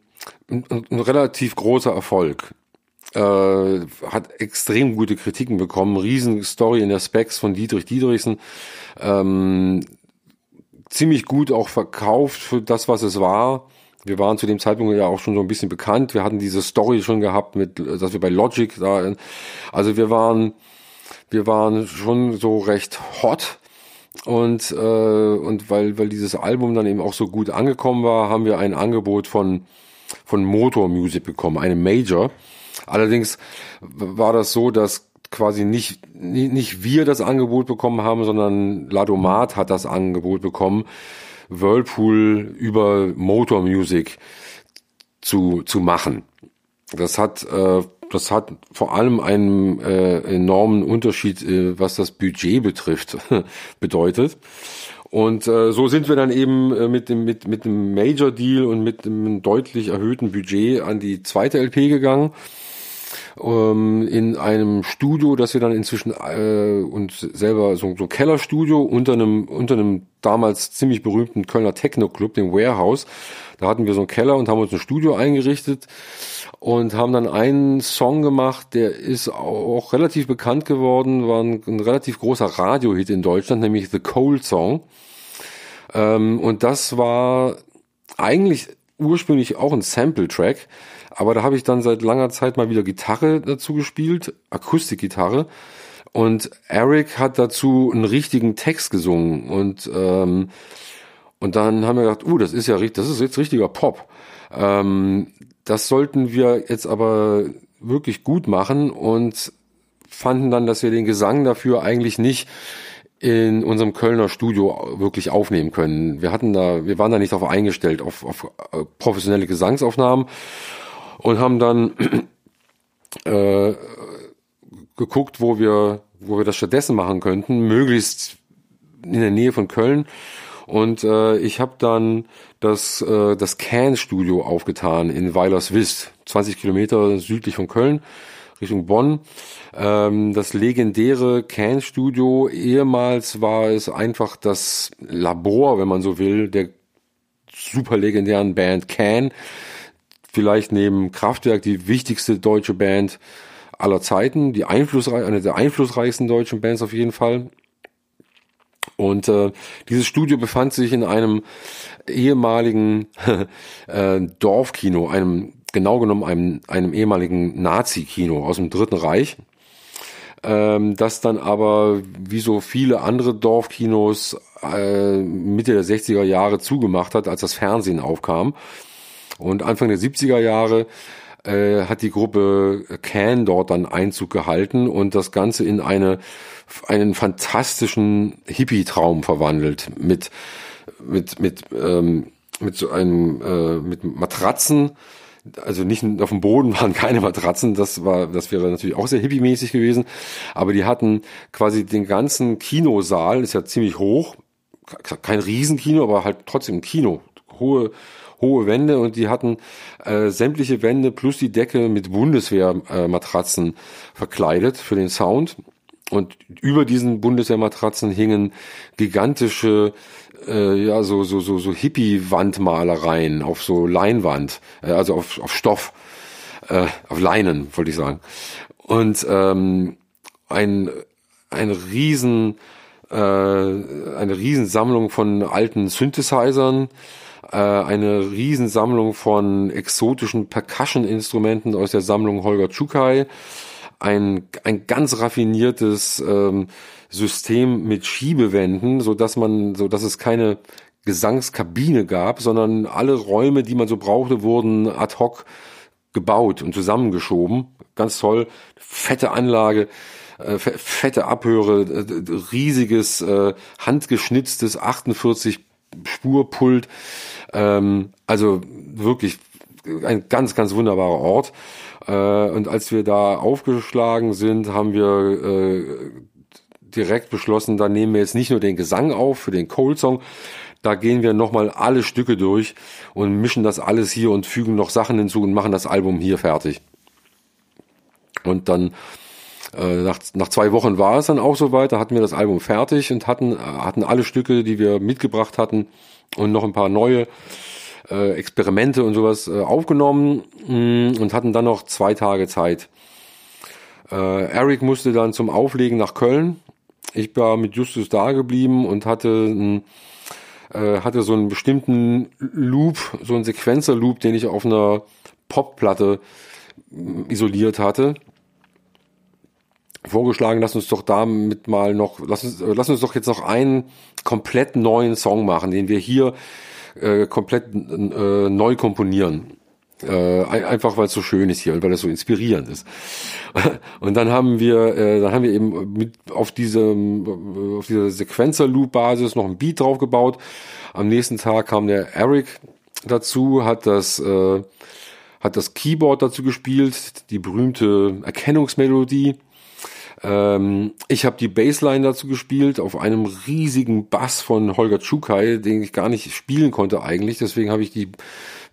ein, ein relativ großer Erfolg. Äh, hat extrem gute Kritiken bekommen, riesen Story in der Specs von Dietrich Dietrichsen. Ähm, ziemlich gut auch verkauft für das, was es war wir waren zu dem Zeitpunkt ja auch schon so ein bisschen bekannt. Wir hatten diese Story schon gehabt mit, dass wir bei Logic da, also wir waren, wir waren schon so recht hot. Und, äh, und weil, weil dieses Album dann eben auch so gut angekommen war, haben wir ein Angebot von, von Motor Music bekommen, eine Major. Allerdings war das so, dass quasi nicht, nicht wir das Angebot bekommen haben, sondern Ladomat hat das Angebot bekommen Whirlpool über Motor Music zu, zu machen. Das hat, äh, das hat vor allem einen äh, enormen Unterschied, äh, was das Budget betrifft, bedeutet. Und äh, so sind wir dann eben äh, mit dem mit mit dem Major Deal und mit dem deutlich erhöhten Budget an die zweite LP gegangen ähm, in einem Studio, das wir dann inzwischen äh, uns selber so, so ein Kellerstudio unter einem unter einem damals ziemlich berühmten Kölner Techno Club, dem Warehouse. Da hatten wir so einen Keller und haben uns ein Studio eingerichtet und haben dann einen Song gemacht, der ist auch relativ bekannt geworden, war ein, ein relativ großer Radiohit in Deutschland, nämlich The Cold Song. Ähm, und das war eigentlich ursprünglich auch ein Sample-Track, aber da habe ich dann seit langer Zeit mal wieder Gitarre dazu gespielt, Akustikgitarre. Und Eric hat dazu einen richtigen Text gesungen. Und, ähm, und dann haben wir gedacht, uh, das ist ja das ist jetzt richtiger Pop. Ähm, das sollten wir jetzt aber wirklich gut machen und fanden dann, dass wir den Gesang dafür eigentlich nicht in unserem Kölner Studio wirklich aufnehmen können. Wir hatten da, wir waren da nicht darauf eingestellt, auf, auf äh, professionelle Gesangsaufnahmen und haben dann äh, geguckt, wo wir, wo wir das stattdessen machen könnten, möglichst in der Nähe von Köln. Und äh, ich habe dann das, äh, das Can-Studio aufgetan in Weilerswist, 20 Kilometer südlich von Köln, Richtung Bonn. Ähm, das legendäre Can-Studio, ehemals war es einfach das Labor, wenn man so will, der super legendären Band Can. Vielleicht neben Kraftwerk die wichtigste deutsche Band aller Zeiten, die einflussreich, eine der einflussreichsten deutschen Bands auf jeden Fall. Und äh, dieses Studio befand sich in einem ehemaligen äh, Dorfkino, einem genau genommen einem, einem ehemaligen Nazi-Kino aus dem Dritten Reich, ähm, das dann aber wie so viele andere Dorfkinos äh, Mitte der 60er Jahre zugemacht hat, als das Fernsehen aufkam. Und Anfang der 70er Jahre äh, hat die Gruppe Can dort dann Einzug gehalten und das Ganze in eine einen fantastischen Hippie-Traum verwandelt mit mit mit ähm, mit so einem äh, mit Matratzen. Also nicht auf dem Boden waren keine Matratzen, das war, das wäre natürlich auch sehr hippie-mäßig gewesen, aber die hatten quasi den ganzen Kinosaal, ist ja ziemlich hoch, kein Riesenkino, aber halt trotzdem ein Kino, hohe, hohe Wände und die hatten äh, sämtliche Wände plus die Decke mit Bundeswehrmatratzen äh, verkleidet für den Sound. Und über diesen Bundeswehrmatratzen hingen gigantische äh, ja so so so so Hippie-Wandmalereien auf so Leinwand, äh, also auf, auf Stoff, äh, auf Leinen wollte ich sagen. Und ähm, ein ein riesen äh, eine Riesensammlung von alten Synthesizern, äh, eine Riesensammlung von exotischen Percussion-Instrumenten aus der Sammlung Holger Tschukai, ein, ein ganz raffiniertes ähm, System mit Schiebewänden, so dass man, so dass es keine Gesangskabine gab, sondern alle Räume, die man so brauchte, wurden ad hoc gebaut und zusammengeschoben. Ganz toll, fette Anlage, äh, fette Abhöre, äh, riesiges äh, handgeschnitztes 48 Spurpult. Ähm, also wirklich ein ganz, ganz wunderbarer Ort. Äh, und als wir da aufgeschlagen sind, haben wir äh, direkt beschlossen, da nehmen wir jetzt nicht nur den Gesang auf für den Cold Song, da gehen wir nochmal alle Stücke durch und mischen das alles hier und fügen noch Sachen hinzu und machen das Album hier fertig. Und dann äh, nach, nach zwei Wochen war es dann auch soweit, da hatten wir das Album fertig und hatten, hatten alle Stücke, die wir mitgebracht hatten und noch ein paar neue äh, Experimente und sowas äh, aufgenommen mh, mm, und hatten dann noch zwei Tage Zeit. Äh, Eric musste dann zum Auflegen nach Köln ich war mit Justus da geblieben und hatte ein, äh, hatte so einen bestimmten Loop, so einen Sequenzer-Loop, den ich auf einer Popplatte mm, isoliert hatte. Vorgeschlagen, lass uns doch damit mal noch, lass uns, äh, lass uns doch jetzt noch einen komplett neuen Song machen, den wir hier äh, komplett äh, neu komponieren. Äh, einfach weil es so schön ist hier und weil es so inspirierend ist. Und dann haben wir, äh, dann haben wir eben mit auf diesem, auf dieser Sequencer-Loop-Basis noch ein Beat draufgebaut. Am nächsten Tag kam der Eric dazu, hat das, äh, hat das Keyboard dazu gespielt, die berühmte Erkennungsmelodie. Ähm, ich habe die Bassline dazu gespielt auf einem riesigen Bass von Holger Tschukai, den ich gar nicht spielen konnte eigentlich. Deswegen habe ich die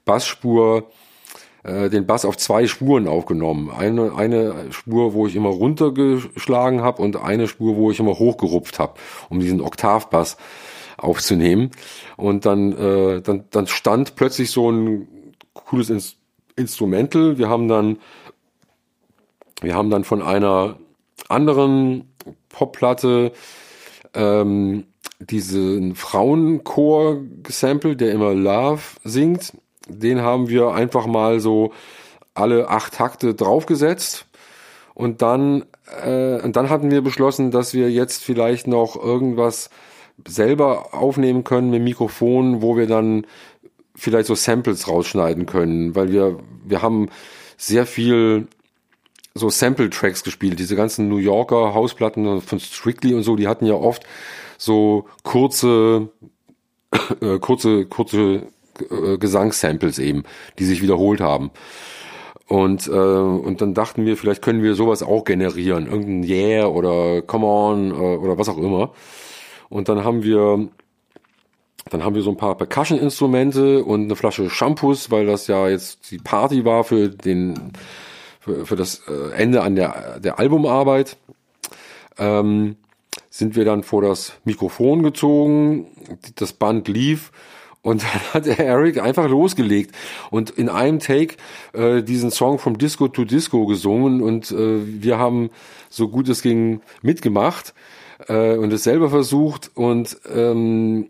Bassspur äh, den Bass auf zwei Spuren aufgenommen. Eine, eine Spur, wo ich immer runtergeschlagen habe und eine Spur, wo ich immer hochgerupft habe, um diesen Oktavbass aufzunehmen. Und dann, äh, dann, dann stand plötzlich so ein cooles Inst Instrumental. Wir haben dann, wir haben dann von einer anderen Popplatte ähm, diesen Frauenchor gesampelt, der immer Love singt den haben wir einfach mal so alle acht Takte draufgesetzt. Und dann, äh, und dann hatten wir beschlossen, dass wir jetzt vielleicht noch irgendwas selber aufnehmen können mit Mikrofon, wo wir dann vielleicht so Samples rausschneiden können, weil wir, wir haben sehr viel so Sample-Tracks gespielt. Diese ganzen New Yorker Hausplatten von Strictly und so, die hatten ja oft so kurze, äh, kurze, kurze äh, Gesangssamples eben, die sich wiederholt haben. Und, äh, und dann dachten wir, vielleicht können wir sowas auch generieren. Irgendein Yeah oder Come on äh, oder was auch immer. Und dann haben wir dann haben wir so ein paar Percussion-Instrumente und eine Flasche Shampoos, weil das ja jetzt die Party war für den für, für das äh, Ende an der der Albumarbeit. Ähm, sind wir dann vor das Mikrofon gezogen, das Band lief und dann hat Eric einfach losgelegt und in einem Take äh, diesen Song vom Disco to Disco gesungen und äh, wir haben so gut es ging mitgemacht äh, und es selber versucht und ähm,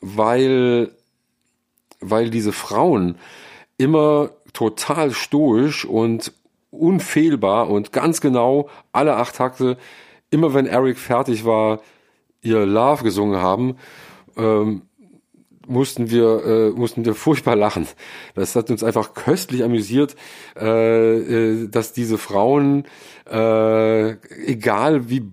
weil weil diese Frauen immer total stoisch und unfehlbar und ganz genau alle acht Takte, immer wenn Eric fertig war, ihr Love gesungen haben, ähm, mussten wir äh, mussten wir furchtbar lachen. Das hat uns einfach köstlich amüsiert, äh, äh, dass diese Frauen, äh, egal wie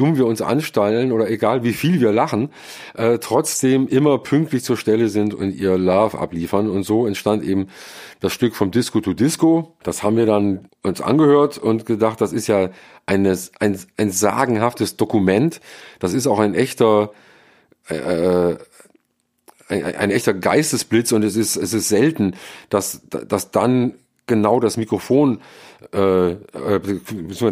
dumm wir uns anstellen oder egal wie viel wir lachen, äh, trotzdem immer pünktlich zur Stelle sind und ihr Love abliefern. Und so entstand eben das Stück vom Disco to Disco. Das haben wir dann uns angehört und gedacht, das ist ja eine, ein, ein sagenhaftes Dokument. Das ist auch ein echter äh, äh ein, ein echter Geistesblitz und es ist, es ist selten, dass, dass dann genau das Mikrofon äh, äh,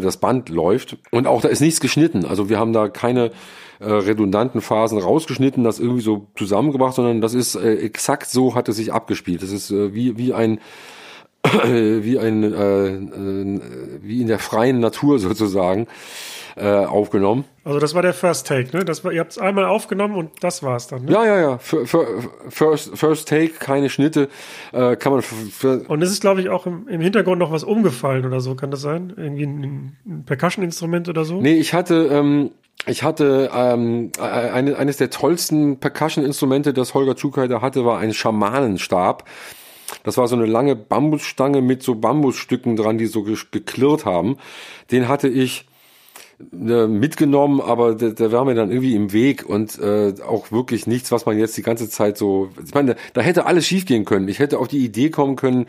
das Band läuft. Und auch da ist nichts geschnitten. Also wir haben da keine äh, redundanten Phasen rausgeschnitten, das irgendwie so zusammengebracht, sondern das ist äh, exakt so hat es sich abgespielt. Das ist äh, wie, wie ein wie ein äh, äh, wie in der freien Natur sozusagen äh, aufgenommen. Also das war der First Take, ne? Das war, ihr habt es einmal aufgenommen und das war's dann. Ne? Ja, ja, ja. Für, für, first, first Take, keine Schnitte, äh, kann man. Und es ist, glaube ich, auch im, im Hintergrund noch was umgefallen oder so. Kann das sein? Irgendwie ein, ein Percussion-Instrument oder so? Nee, ich hatte ähm, ich hatte ähm, eine, eines der tollsten Percussion-Instrumente, das Holger Tschukai da hatte, war ein Schamanenstab. Das war so eine lange Bambusstange mit so Bambusstücken dran, die so geklirrt haben. Den hatte ich äh, mitgenommen, aber der, der war mir dann irgendwie im Weg und äh, auch wirklich nichts, was man jetzt die ganze Zeit so. Ich meine, da hätte alles schiefgehen können. Ich hätte auf die Idee kommen können,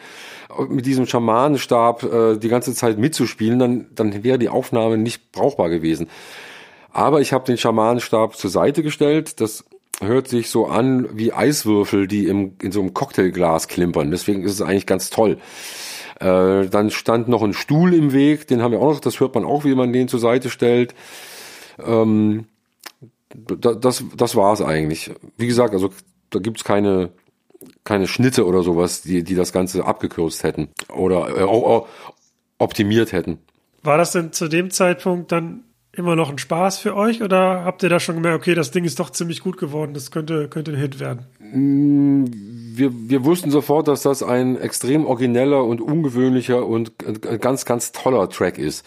mit diesem Schamanenstab äh, die ganze Zeit mitzuspielen, dann, dann wäre die Aufnahme nicht brauchbar gewesen. Aber ich habe den Schamanenstab zur Seite gestellt. Das hört sich so an wie Eiswürfel, die im, in so einem Cocktailglas klimpern. Deswegen ist es eigentlich ganz toll. Äh, dann stand noch ein Stuhl im Weg, den haben wir auch noch, das hört man auch, wie man den zur Seite stellt. Ähm, da, das, das war's eigentlich. Wie gesagt, also da gibt's keine, keine Schnitte oder sowas, die, die das Ganze abgekürzt hätten oder äh, optimiert hätten. War das denn zu dem Zeitpunkt dann immer noch ein Spaß für euch oder habt ihr da schon gemerkt, okay, das Ding ist doch ziemlich gut geworden, das könnte, könnte ein Hit werden? Mm, wir, wir wussten sofort, dass das ein extrem origineller und ungewöhnlicher und ganz, ganz toller Track ist,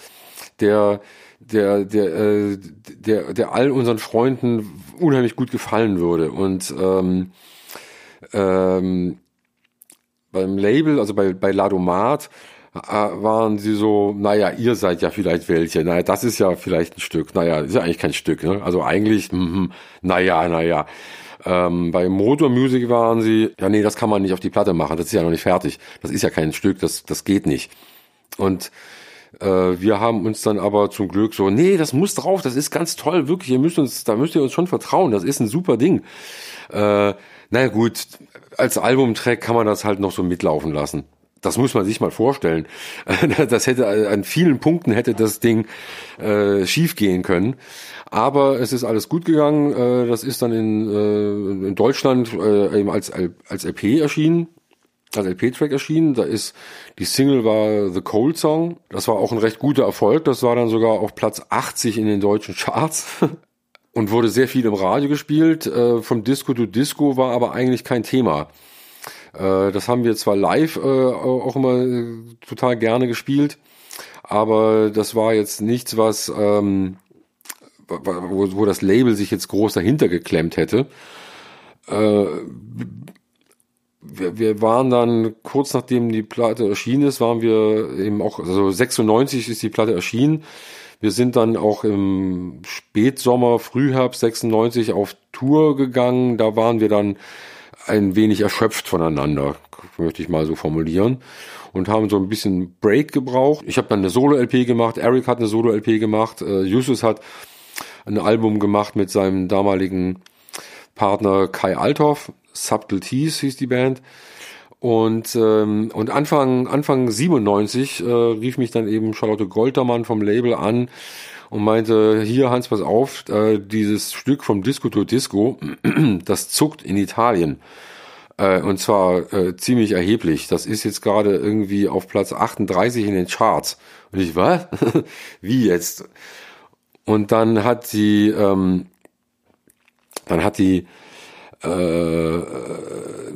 der, der, der, äh, der, der all unseren Freunden unheimlich gut gefallen würde und ähm, ähm, beim Label, also bei, bei Ladomat, äh, waren sie so, naja, ihr seid ja vielleicht welche, naja, das ist ja vielleicht ein Stück, naja, ist ja eigentlich kein Stück, ne? Also eigentlich, hm, naja, naja. Ähm, bei Motor Music waren sie, ja nee, das kann man nicht auf die Platte machen, das ist ja noch nicht fertig. Das ist ja kein Stück, das, das geht nicht. Und äh, wir haben uns dann aber zum Glück so, nee, das muss drauf, das ist ganz toll, wirklich, ihr müsst uns, da müsst ihr uns schon vertrauen, das ist ein super Ding. Äh, naja gut, als Albumtrack kann man das halt noch so mitlaufen lassen. Das muss man sich mal vorstellen. Das hätte an vielen Punkten hätte das Ding äh, schief gehen können. Aber es ist alles gut gegangen. Äh, das ist dann in, äh, in Deutschland äh, eben als, als LP erschienen, als LP-Track erschienen. Da ist die Single war The Cold Song. Das war auch ein recht guter Erfolg. Das war dann sogar auf Platz 80 in den deutschen Charts. Und wurde sehr viel im Radio gespielt. Äh, vom Disco to Disco war aber eigentlich kein Thema. Äh, das haben wir zwar live äh, auch immer äh, total gerne gespielt, aber das war jetzt nichts, was ähm, wo, wo das Label sich jetzt groß dahinter geklemmt hätte. Äh, wir, wir waren dann kurz nachdem die Platte erschienen ist, waren wir eben auch, also 96 ist die Platte erschienen. Wir sind dann auch im Spätsommer, Frühherbst 96 auf Tour gegangen. Da waren wir dann ein wenig erschöpft voneinander, möchte ich mal so formulieren. Und haben so ein bisschen Break gebraucht. Ich habe dann eine Solo-LP gemacht, Eric hat eine Solo-LP gemacht, äh, Justus hat ein Album gemacht mit seinem damaligen Partner Kai Althoff. Subtleties hieß die Band. Und, ähm, und Anfang, Anfang 97 äh, rief mich dann eben Charlotte Goltermann vom Label an und meinte, hier Hans, pass auf, äh, dieses Stück vom Disco to Disco, das zuckt in Italien. Äh, und zwar äh, ziemlich erheblich. Das ist jetzt gerade irgendwie auf Platz 38 in den Charts. Und ich, was? Wie jetzt? Und dann hat sie, ähm, dann hat die äh,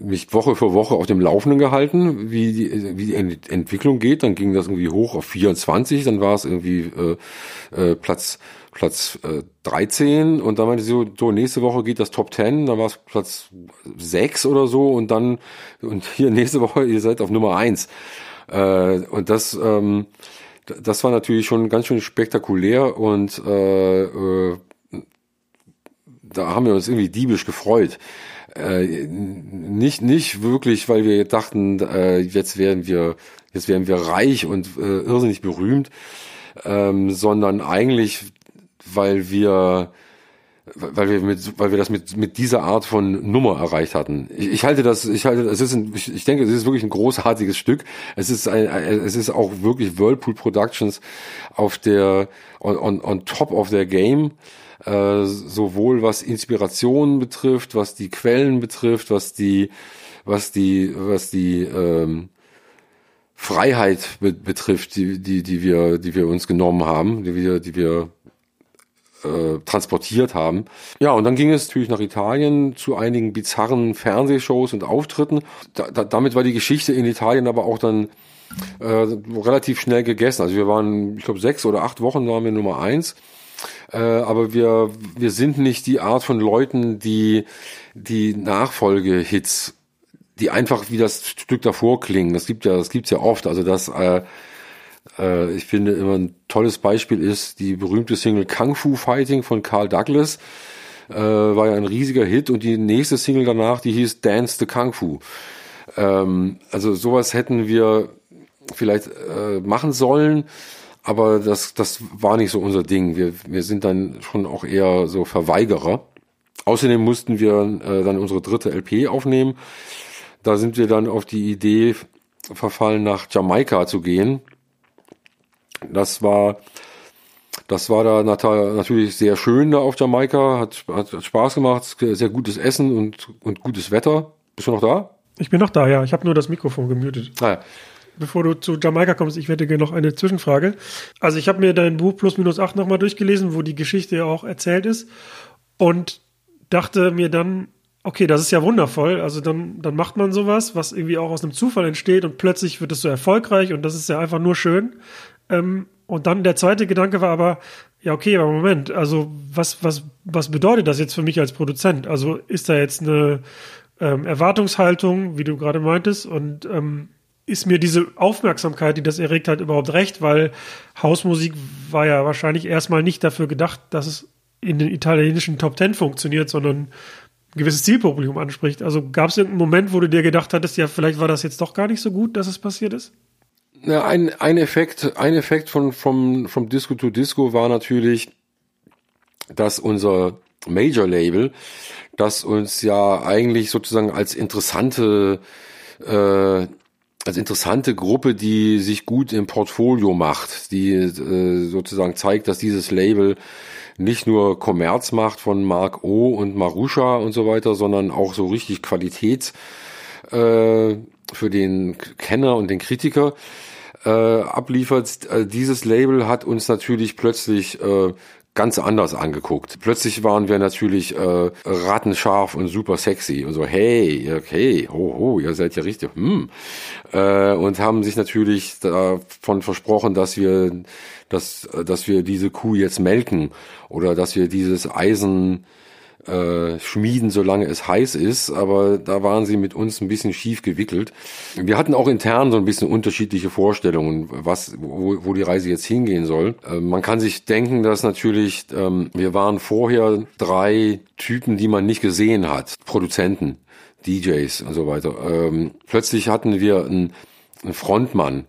mich Woche für Woche auf dem Laufenden gehalten, wie die, wie die Entwicklung geht. Dann ging das irgendwie hoch auf 24, dann war es irgendwie äh, äh, Platz Platz äh, 13 und dann meinte sie so, so, nächste Woche geht das Top 10, dann war es Platz 6 oder so und dann, und hier nächste Woche, ihr seid auf Nummer 1. Äh, und das, ähm, das war natürlich schon ganz schön spektakulär und äh, äh, da haben wir uns irgendwie diebisch gefreut. Äh, nicht, nicht wirklich, weil wir dachten, äh, jetzt werden wir, jetzt werden wir reich und äh, irrsinnig berühmt, ähm, sondern eigentlich, weil wir, weil wir mit, weil wir das mit mit dieser Art von Nummer erreicht hatten. Ich, ich halte das, ich halte, es ist, ein, ich, ich denke, es ist wirklich ein großartiges Stück. Es ist ein, es ist auch wirklich Whirlpool Productions auf der on, on, on top of their game äh, sowohl was Inspiration betrifft, was die Quellen betrifft, was die, was die, was die ähm, Freiheit be betrifft, die, die, die wir, die wir uns genommen haben, die wir, die wir äh, transportiert haben. Ja, und dann ging es natürlich nach Italien zu einigen bizarren Fernsehshows und Auftritten. Da, da, damit war die Geschichte in Italien aber auch dann äh, relativ schnell gegessen. Also wir waren, ich glaube, sechs oder acht Wochen waren wir Nummer eins. Äh, aber wir, wir sind nicht die Art von Leuten, die die Nachfolgehits, die einfach wie das Stück davor klingen. Das gibt ja, das gibt's ja oft. Also das, äh, äh, ich finde immer ein tolles Beispiel ist die berühmte Single Kung Fu Fighting von Carl Douglas. Äh, war ja ein riesiger Hit und die nächste Single danach, die hieß Dance the Kung Fu. Ähm, also sowas hätten wir vielleicht äh, machen sollen. Aber das, das war nicht so unser Ding. Wir, wir sind dann schon auch eher so Verweigerer. Außerdem mussten wir äh, dann unsere dritte LP aufnehmen. Da sind wir dann auf die Idee verfallen, nach Jamaika zu gehen. Das war, das war da natürlich sehr schön da auf Jamaika, hat, hat Spaß gemacht, sehr gutes Essen und, und gutes Wetter. Bist du noch da? Ich bin noch da, ja. Ich habe nur das Mikrofon gemutet. Ah, ja bevor du zu Jamaika kommst, ich werde dir noch eine Zwischenfrage. Also ich habe mir dein Buch Plus Minus 8 nochmal durchgelesen, wo die Geschichte ja auch erzählt ist und dachte mir dann, okay, das ist ja wundervoll. Also dann, dann macht man sowas, was irgendwie auch aus einem Zufall entsteht und plötzlich wird es so erfolgreich und das ist ja einfach nur schön. Ähm, und dann der zweite Gedanke war aber, ja, okay, aber Moment, also was, was, was bedeutet das jetzt für mich als Produzent? Also ist da jetzt eine ähm, Erwartungshaltung, wie du gerade meintest, und ähm, ist mir diese Aufmerksamkeit, die das erregt hat, überhaupt recht, weil Hausmusik war ja wahrscheinlich erstmal nicht dafür gedacht, dass es in den italienischen Top Ten funktioniert, sondern ein gewisses Zielpublikum anspricht. Also gab es irgendeinen Moment, wo du dir gedacht hattest, ja, vielleicht war das jetzt doch gar nicht so gut, dass es passiert ist? Ja, ein, ein Effekt, ein Effekt von, vom, vom Disco to Disco war natürlich, dass unser Major Label, das uns ja eigentlich sozusagen als interessante äh, als interessante Gruppe, die sich gut im Portfolio macht, die äh, sozusagen zeigt, dass dieses Label nicht nur Kommerz macht von Mark O und Marusha und so weiter, sondern auch so richtig Qualität äh, für den Kenner und den Kritiker äh, abliefert. Äh, dieses Label hat uns natürlich plötzlich äh, ganz anders angeguckt. Plötzlich waren wir natürlich äh, rattenscharf und super sexy und so, hey, okay, ho, ho, ihr seid ja richtig, hm. Äh, und haben sich natürlich davon versprochen, dass wir, dass, dass wir diese Kuh jetzt melken oder dass wir dieses Eisen äh, schmieden, solange es heiß ist, aber da waren sie mit uns ein bisschen schief gewickelt. Wir hatten auch intern so ein bisschen unterschiedliche Vorstellungen, was, wo, wo die Reise jetzt hingehen soll. Äh, man kann sich denken, dass natürlich, ähm, wir waren vorher drei Typen, die man nicht gesehen hat, Produzenten, DJs und so weiter. Ähm, plötzlich hatten wir einen, einen Frontmann,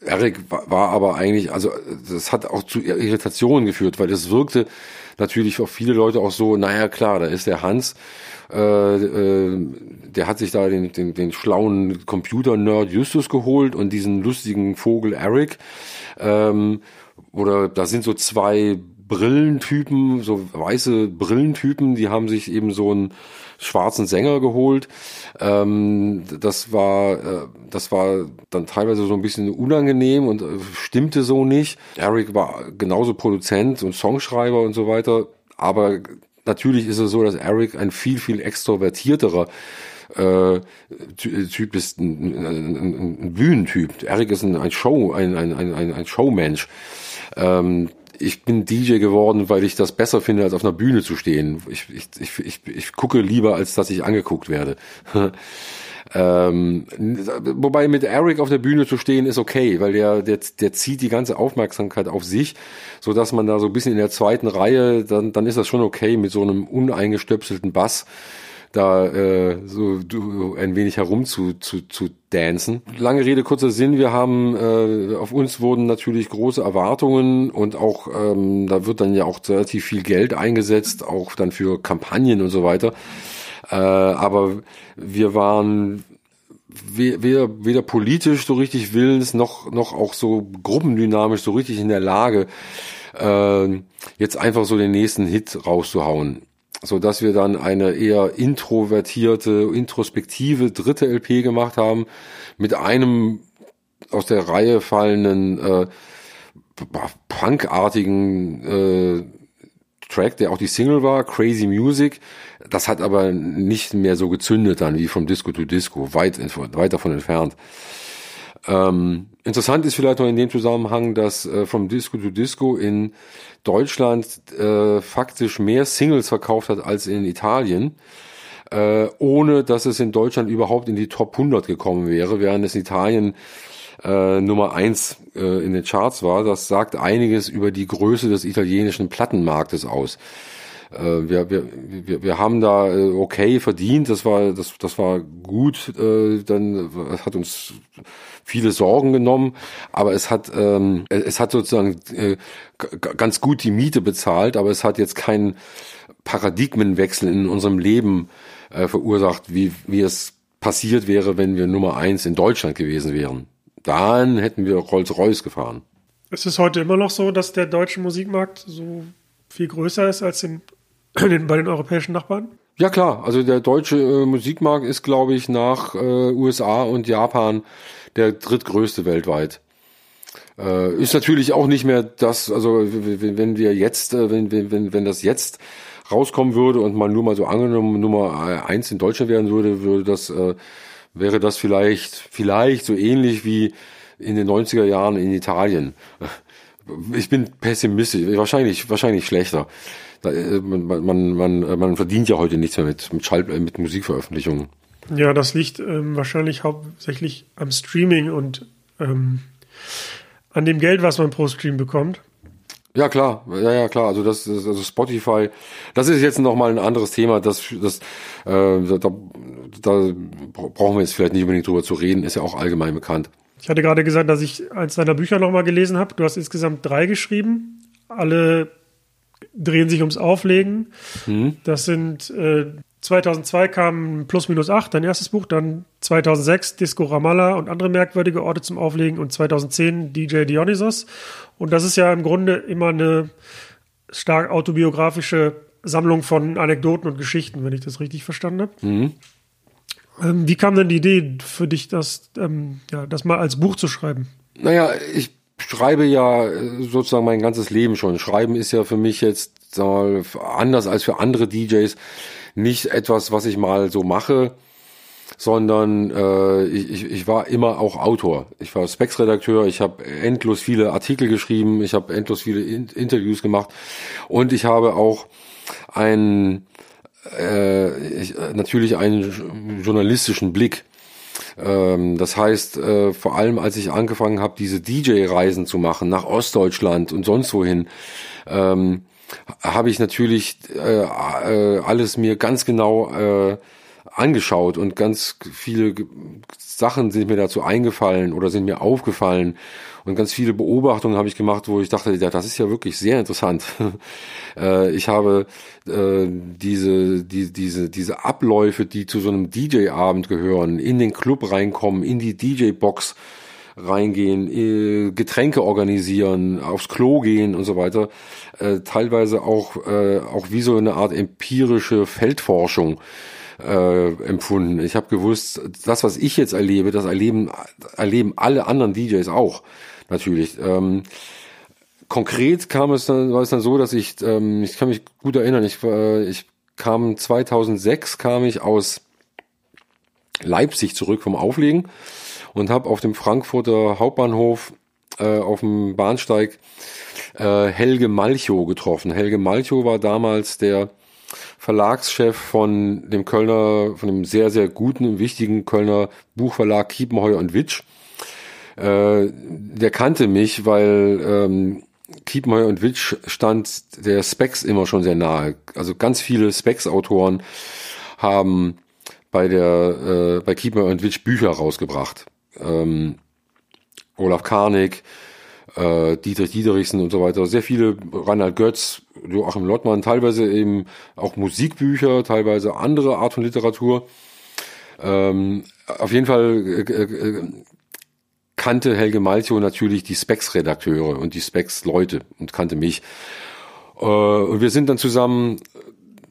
Eric war aber eigentlich, also das hat auch zu Irritationen geführt, weil das wirkte natürlich auf viele Leute auch so, naja klar, da ist der Hans, äh, äh, der hat sich da den, den, den schlauen Computer-Nerd Justus geholt und diesen lustigen Vogel Eric. Ähm, oder da sind so zwei Brillentypen, so weiße Brillentypen, die haben sich eben so einen schwarzen Sänger geholt. Ähm, das war, äh, das war dann teilweise so ein bisschen unangenehm und äh, stimmte so nicht. Eric war genauso Produzent und Songschreiber und so weiter, aber natürlich ist es so, dass Eric ein viel, viel extrovertierterer äh, Typ ist ein, ein, ein Bühnentyp. Eric ist ein, ein Show, ein, ein, ein, ein Showmensch. Ähm, ich bin DJ geworden, weil ich das besser finde, als auf einer Bühne zu stehen. Ich, ich, ich, ich, ich gucke lieber, als dass ich angeguckt werde. ähm, wobei mit Eric auf der Bühne zu stehen ist okay, weil der, der, der zieht die ganze Aufmerksamkeit auf sich, so dass man da so ein bisschen in der zweiten Reihe, dann, dann ist das schon okay mit so einem uneingestöpselten Bass da äh, so du, ein wenig herum zu, zu, zu dancen. Lange Rede, kurzer Sinn, wir haben, äh, auf uns wurden natürlich große Erwartungen und auch, ähm, da wird dann ja auch relativ viel Geld eingesetzt, auch dann für Kampagnen und so weiter. Äh, aber wir waren weder, weder politisch so richtig willens, noch, noch auch so gruppendynamisch so richtig in der Lage, äh, jetzt einfach so den nächsten Hit rauszuhauen so dass wir dann eine eher introvertierte, introspektive dritte LP gemacht haben mit einem aus der Reihe fallenden äh, punkartigen äh, Track, der auch die Single war, Crazy Music. Das hat aber nicht mehr so gezündet dann wie vom Disco to Disco, weit, weit davon entfernt. Ähm, interessant ist vielleicht noch in dem Zusammenhang, dass äh, vom Disco to Disco in Deutschland äh, faktisch mehr Singles verkauft hat als in Italien, äh, ohne dass es in Deutschland überhaupt in die Top 100 gekommen wäre, während es in Italien äh, Nummer eins äh, in den Charts war. Das sagt einiges über die Größe des italienischen Plattenmarktes aus. Äh, wir, wir, wir, wir haben da äh, okay verdient, das war, das, das war gut, äh, dann hat uns viele Sorgen genommen, aber es hat, ähm, es hat sozusagen ganz gut die Miete bezahlt, aber es hat jetzt keinen Paradigmenwechsel in unserem Leben verursacht, wie, wie es passiert wäre, wenn wir Nummer eins in Deutschland gewesen wären. Dann hätten wir Rolls-Royce gefahren. Ist es heute immer noch so, dass der deutsche Musikmarkt so viel größer ist als in, in, bei den europäischen Nachbarn? Ja klar, also der deutsche äh, Musikmarkt ist, glaube ich, nach äh, USA und Japan der drittgrößte weltweit. Äh, ist natürlich auch nicht mehr das, also wenn wir jetzt, äh, wenn, wenn, wenn das jetzt rauskommen würde und man nur mal so angenommen Nummer eins in Deutschland werden würde, würde das, äh, wäre das vielleicht, vielleicht so ähnlich wie in den 90er Jahren in Italien. Ich bin pessimistisch, wahrscheinlich, wahrscheinlich schlechter. Äh, man, man, man, man verdient ja heute nichts mehr mit, mit, Schall, mit Musikveröffentlichungen. Ja, das liegt ähm, wahrscheinlich hauptsächlich am Streaming und ähm, an dem Geld, was man pro Stream bekommt. Ja klar, ja ja klar. Also das, das also Spotify, das ist jetzt noch mal ein anderes Thema. Das, das, äh, da, da brauchen wir jetzt vielleicht nicht unbedingt drüber zu reden. Ist ja auch allgemein bekannt. Ich hatte gerade gesagt, dass ich eins deiner Bücher noch mal gelesen habe. Du hast insgesamt drei geschrieben. Alle drehen sich ums Auflegen. Mhm. Das sind äh, 2002 kam Plus Minus 8, dein erstes Buch, dann 2006 Disco Ramallah und andere merkwürdige Orte zum Auflegen und 2010 DJ Dionysos. Und das ist ja im Grunde immer eine stark autobiografische Sammlung von Anekdoten und Geschichten, wenn ich das richtig verstanden habe. Mhm. Ähm, wie kam denn die Idee für dich, das, ähm, ja, das mal als Buch zu schreiben? Naja, ich schreibe ja äh, sozusagen mein ganzes Leben schon. Schreiben ist ja für mich jetzt mal, anders als für andere DJs nicht etwas, was ich mal so mache, sondern äh, ich, ich war immer auch Autor. Ich war Specs-Redakteur, ich habe endlos viele Artikel geschrieben, ich habe endlos viele In Interviews gemacht und ich habe auch einen äh, ich, natürlich einen journalistischen Blick. Ähm, das heißt, äh, vor allem als ich angefangen habe, diese DJ-Reisen zu machen nach Ostdeutschland und sonst wohin, ähm, habe ich natürlich äh, äh, alles mir ganz genau äh, angeschaut und ganz viele Sachen sind mir dazu eingefallen oder sind mir aufgefallen und ganz viele Beobachtungen habe ich gemacht, wo ich dachte, ja, das ist ja wirklich sehr interessant. äh, ich habe äh, diese, die, diese, diese Abläufe, die zu so einem DJ-Abend gehören, in den Club reinkommen, in die DJ-Box reingehen, äh, Getränke organisieren, aufs Klo gehen und so weiter, äh, teilweise auch, äh, auch wie so eine Art empirische Feldforschung äh, empfunden. Ich habe gewusst, das, was ich jetzt erlebe, das erleben, erleben alle anderen DJs auch, natürlich. Ähm, konkret kam es dann, war es dann so, dass ich, ähm, ich kann mich gut erinnern, ich, äh, ich kam 2006, kam ich aus Leipzig zurück vom Auflegen und habe auf dem Frankfurter Hauptbahnhof äh, auf dem Bahnsteig äh, Helge Malchow getroffen. Helge Malchow war damals der Verlagschef von dem Kölner, von dem sehr, sehr guten, wichtigen Kölner Buchverlag Kiepenheuer und Witsch. Äh, der kannte mich, weil ähm, Kiepenheuer und Witsch stand der Specs immer schon sehr nahe. Also ganz viele Specs-Autoren haben bei der äh, bei Kiepenheuer und Witsch Bücher rausgebracht. Ähm, Olaf Karnig, äh, Dietrich Diederichsen und so weiter. Sehr viele, Reinhard Götz, Joachim Lottmann, teilweise eben auch Musikbücher, teilweise andere Art von Literatur. Ähm, auf jeden Fall äh, äh, kannte Helge Malchow natürlich die Specs-Redakteure und die Specs-Leute und kannte mich. Äh, und wir sind dann zusammen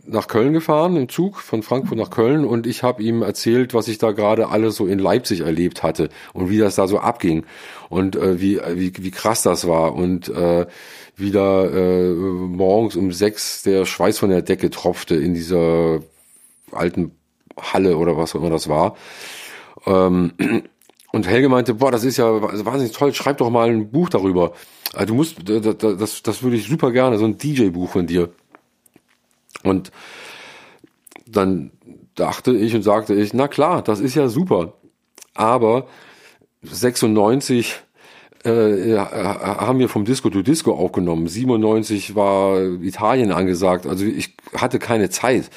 nach Köln gefahren im Zug von Frankfurt nach Köln und ich habe ihm erzählt, was ich da gerade alles so in Leipzig erlebt hatte und wie das da so abging und äh, wie, wie wie krass das war und äh, wie da äh, morgens um sechs der Schweiß von der Decke tropfte in dieser alten Halle oder was auch immer das war. Ähm, und Helge meinte, boah, das ist ja wahnsinnig toll, schreib doch mal ein Buch darüber. Also du musst, das, das, das würde ich super gerne, so ein DJ-Buch von dir. Und dann dachte ich und sagte ich, na klar, das ist ja super. Aber 96 äh, haben wir vom Disco to Disco aufgenommen. 97 war Italien angesagt. Also ich hatte keine Zeit,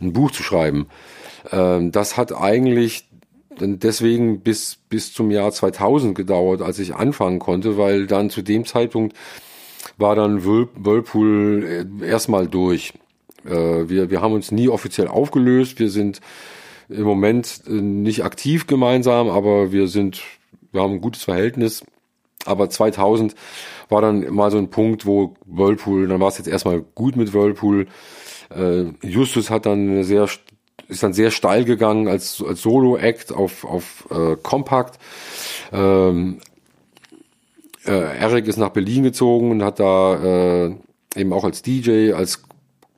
ein Buch zu schreiben. Ähm, das hat eigentlich deswegen bis, bis zum Jahr 2000 gedauert, als ich anfangen konnte, weil dann zu dem Zeitpunkt war dann Whirlpool äh, erstmal durch. Äh, wir, wir haben uns nie offiziell aufgelöst. Wir sind im Moment äh, nicht aktiv gemeinsam, aber wir sind, wir haben ein gutes Verhältnis. Aber 2000 war dann mal so ein Punkt, wo Whirlpool, dann war es jetzt erstmal gut mit Whirlpool. Justus hat dann eine sehr, ist dann sehr steil gegangen als, als Solo-Act auf, auf äh, Compact. Ähm, äh, Eric ist nach Berlin gezogen und hat da äh, eben auch als DJ, als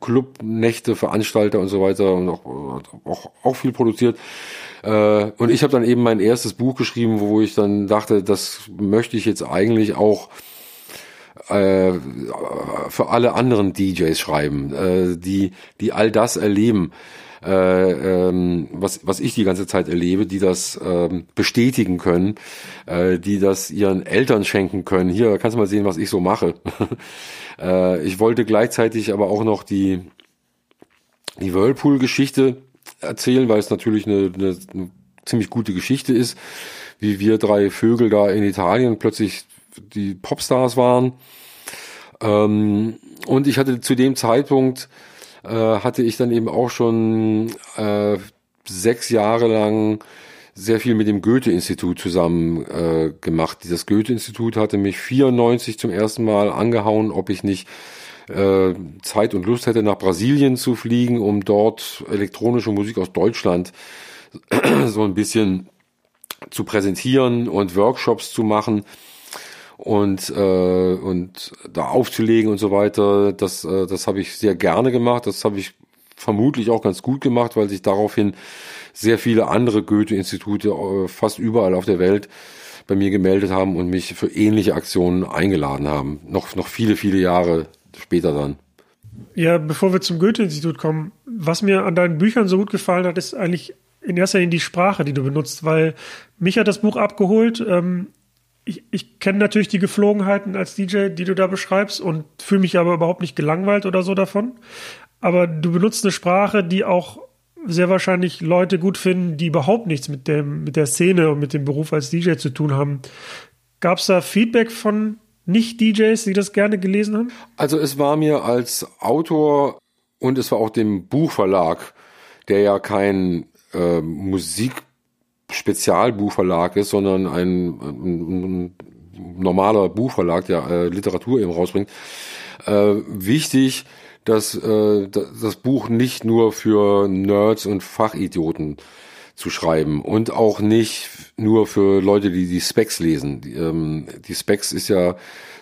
Clubnächte, Veranstalter und so weiter und auch, auch, auch viel produziert. Äh, und ich habe dann eben mein erstes Buch geschrieben, wo ich dann dachte, das möchte ich jetzt eigentlich auch äh, für alle anderen DJs schreiben, äh, die, die all das erleben, äh, ähm, was, was ich die ganze Zeit erlebe, die das ähm, bestätigen können, äh, die das ihren Eltern schenken können. Hier kannst du mal sehen, was ich so mache. äh, ich wollte gleichzeitig aber auch noch die, die Whirlpool-Geschichte erzählen, weil es natürlich eine, eine, eine ziemlich gute Geschichte ist, wie wir drei Vögel da in Italien plötzlich die Popstars waren. Ähm, und ich hatte zu dem Zeitpunkt äh, hatte ich dann eben auch schon äh, sechs Jahre lang sehr viel mit dem Goethe-Institut zusammen äh, gemacht. Dieses Goethe-Institut hatte mich 94 zum ersten Mal angehauen, ob ich nicht äh, Zeit und Lust hätte, nach Brasilien zu fliegen, um dort elektronische Musik aus Deutschland so ein bisschen zu präsentieren und Workshops zu machen und äh, und da aufzulegen und so weiter. Das äh, das habe ich sehr gerne gemacht. Das habe ich vermutlich auch ganz gut gemacht, weil sich daraufhin sehr viele andere Goethe-Institute äh, fast überall auf der Welt bei mir gemeldet haben und mich für ähnliche Aktionen eingeladen haben. Noch, noch viele, viele Jahre später dann. Ja, bevor wir zum Goethe-Institut kommen, was mir an deinen Büchern so gut gefallen hat, ist eigentlich in erster Linie die Sprache, die du benutzt, weil mich hat das Buch abgeholt. Ähm, ich, ich kenne natürlich die Geflogenheiten als DJ, die du da beschreibst und fühle mich aber überhaupt nicht gelangweilt oder so davon. Aber du benutzt eine Sprache, die auch sehr wahrscheinlich Leute gut finden, die überhaupt nichts mit dem, mit der Szene und mit dem Beruf als DJ zu tun haben. Gab es da Feedback von nicht-DJs, die das gerne gelesen haben? Also es war mir als Autor und es war auch dem Buchverlag, der ja kein äh, Musik-Spezialbuchverlag ist, sondern ein, ein, ein normaler Buchverlag, der äh, Literatur eben rausbringt, äh, wichtig, dass äh, das Buch nicht nur für Nerds und Fachidioten zu schreiben und auch nicht nur für Leute, die die Specs lesen. Die, ähm, die Specs ist ja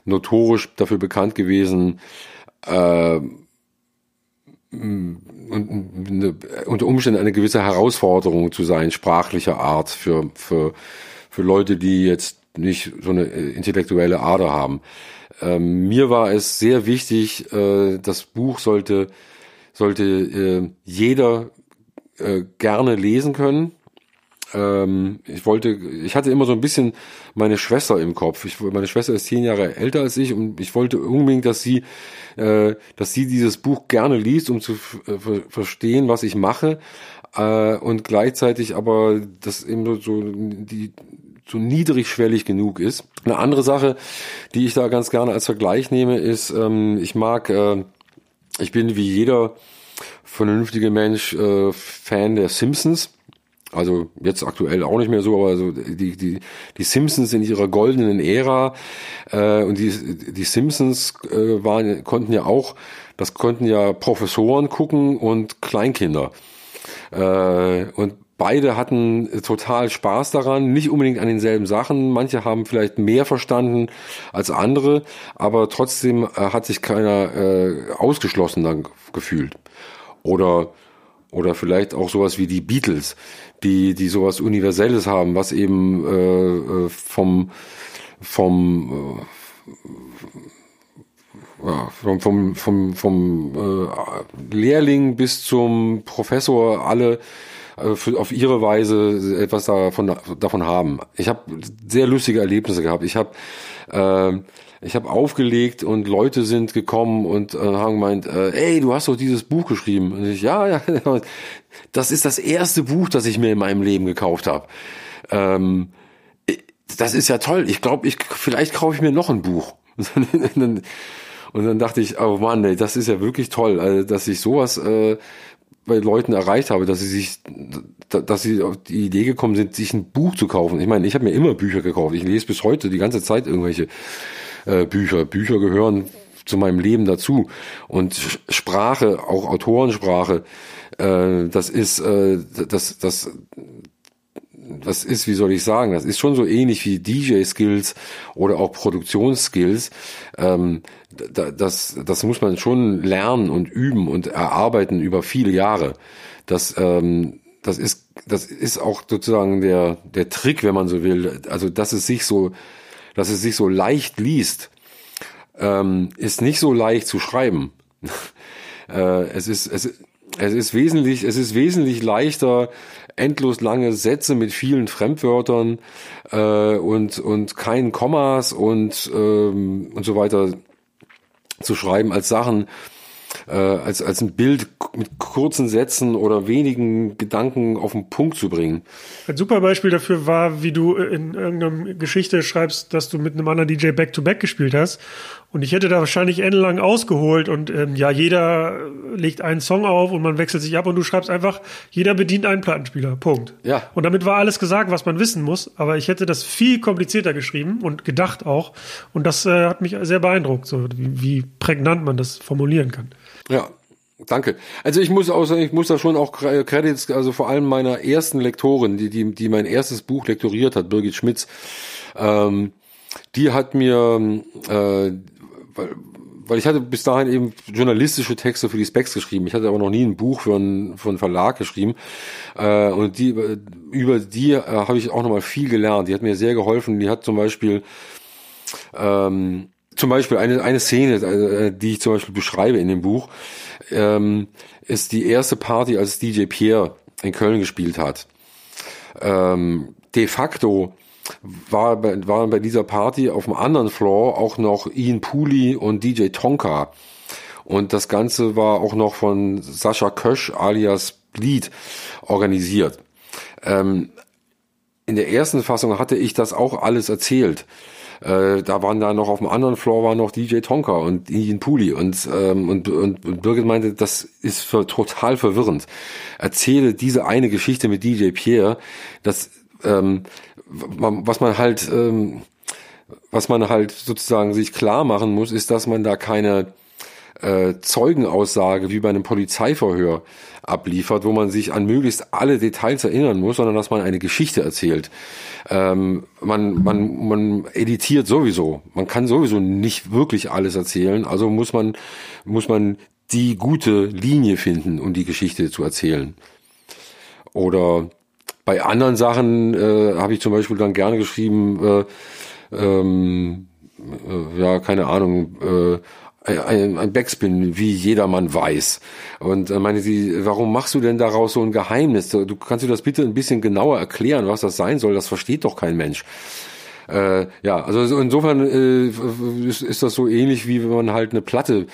notorisch dafür bekannt gewesen, äh, und, unter Umständen eine gewisse Herausforderung zu sein, sprachlicher Art für, für, für Leute, die jetzt nicht so eine intellektuelle Ader haben. Ähm, mir war es sehr wichtig, äh, das Buch sollte, sollte äh, jeder äh, gerne lesen können. Ähm, ich wollte, ich hatte immer so ein bisschen meine Schwester im Kopf. Ich, meine Schwester ist zehn Jahre älter als ich und ich wollte unbedingt, dass sie, äh, dass sie dieses Buch gerne liest, um zu äh, verstehen, was ich mache äh, und gleichzeitig aber das eben so die so niedrigschwellig genug ist. Eine andere Sache, die ich da ganz gerne als Vergleich nehme, ist, ähm, ich mag, äh, ich bin wie jeder vernünftige Mensch äh, Fan der Simpsons. Also jetzt aktuell auch nicht mehr so, aber also die, die, die Simpsons in ihrer goldenen Ära äh, und die, die Simpsons äh, waren, konnten ja auch, das konnten ja Professoren gucken und Kleinkinder. Äh, und beide hatten total Spaß daran, nicht unbedingt an denselben Sachen. Manche haben vielleicht mehr verstanden als andere, aber trotzdem äh, hat sich keiner äh, ausgeschlossen dann gefühlt. Oder oder vielleicht auch sowas wie die Beatles, die die sowas Universelles haben, was eben äh, äh vom vom äh, ja, vom vom vom, vom äh, Lehrling bis zum Professor alle äh, auf ihre Weise etwas davon davon haben. Ich habe sehr lustige Erlebnisse gehabt. Ich habe äh, ich habe aufgelegt und Leute sind gekommen und äh, haben gemeint, äh, ey, du hast doch dieses Buch geschrieben. Und ich, ja, ja, das ist das erste Buch, das ich mir in meinem Leben gekauft habe. Ähm, das ist ja toll. Ich glaube, ich vielleicht kaufe ich mir noch ein Buch. und dann dachte ich, oh Mann, ey, das ist ja wirklich toll, also, dass ich sowas äh, bei Leuten erreicht habe, dass sie sich, dass sie auf die Idee gekommen sind, sich ein Buch zu kaufen. Ich meine, ich habe mir immer Bücher gekauft. Ich lese bis heute die ganze Zeit irgendwelche äh, Bücher. Bücher gehören zu meinem Leben dazu. Und Sprache, auch Autorensprache, äh, das ist, äh, das, das, das ist, wie soll ich sagen, das ist schon so ähnlich wie DJ-Skills oder auch Produktionsskills. Ähm, das, das muss man schon lernen und üben und erarbeiten über viele Jahre. Das, ähm, das ist, das ist auch sozusagen der, der Trick, wenn man so will. Also, dass es sich so dass es sich so leicht liest, ähm, ist nicht so leicht zu schreiben. äh, es ist, es, es ist wesentlich, es ist wesentlich leichter, endlos lange Sätze mit vielen Fremdwörtern äh, und und keinen Kommas und ähm, und so weiter zu schreiben als Sachen, äh, als, als ein Bild mit kurzen Sätzen oder wenigen Gedanken auf den Punkt zu bringen. Ein super Beispiel dafür war, wie du in irgendeiner Geschichte schreibst, dass du mit einem anderen DJ Back-to-Back -back gespielt hast. Und ich hätte da wahrscheinlich endlang ausgeholt und ähm, ja, jeder legt einen Song auf und man wechselt sich ab und du schreibst einfach, jeder bedient einen Plattenspieler. Punkt. Ja. Und damit war alles gesagt, was man wissen muss. Aber ich hätte das viel komplizierter geschrieben und gedacht auch. Und das äh, hat mich sehr beeindruckt, so wie, wie prägnant man das formulieren kann. Ja, Danke. Also ich muss auch ich muss da schon auch Credits, also vor allem meiner ersten Lektorin, die, die, die mein erstes Buch lektoriert hat, Birgit Schmitz, ähm, die hat mir, äh, weil, weil ich hatte bis dahin eben journalistische Texte für die Specs geschrieben. Ich hatte aber noch nie ein Buch für einen, für einen Verlag geschrieben. Äh, und die, über die äh, habe ich auch nochmal viel gelernt. Die hat mir sehr geholfen. Die hat zum Beispiel ähm, zum Beispiel eine, eine Szene, äh, die ich zum Beispiel beschreibe in dem Buch, ähm, ist die erste Party, als DJ Pierre in Köln gespielt hat. Ähm, de facto war waren bei dieser Party auf dem anderen Floor auch noch Ian Pooley und DJ Tonka. Und das Ganze war auch noch von Sascha Kösch alias Bleed organisiert. Ähm, in der ersten Fassung hatte ich das auch alles erzählt. Äh, da waren da noch auf dem anderen Floor war noch DJ Tonka und Ian Pooley und, ähm, und, und, und Birgit meinte, das ist für, total verwirrend. Erzähle diese eine Geschichte mit DJ Pierre, das ähm, was man halt, ähm, was man halt sozusagen sich klar machen muss, ist, dass man da keine äh, Zeugenaussage wie bei einem Polizeiverhör abliefert, wo man sich an möglichst alle Details erinnern muss, sondern dass man eine Geschichte erzählt. Ähm, man, man, man editiert sowieso. Man kann sowieso nicht wirklich alles erzählen. Also muss man, muss man die gute Linie finden, um die Geschichte zu erzählen. Oder bei anderen Sachen äh, habe ich zum Beispiel dann gerne geschrieben, äh, ähm, äh, ja, keine Ahnung, äh, ein, ein Backspin, wie jedermann weiß. Und äh, meine sie, warum machst du denn daraus so ein Geheimnis? Du kannst du das bitte ein bisschen genauer erklären, was das sein soll? Das versteht doch kein Mensch. Äh, ja, also insofern äh, ist, ist das so ähnlich wie wenn man halt eine Platte,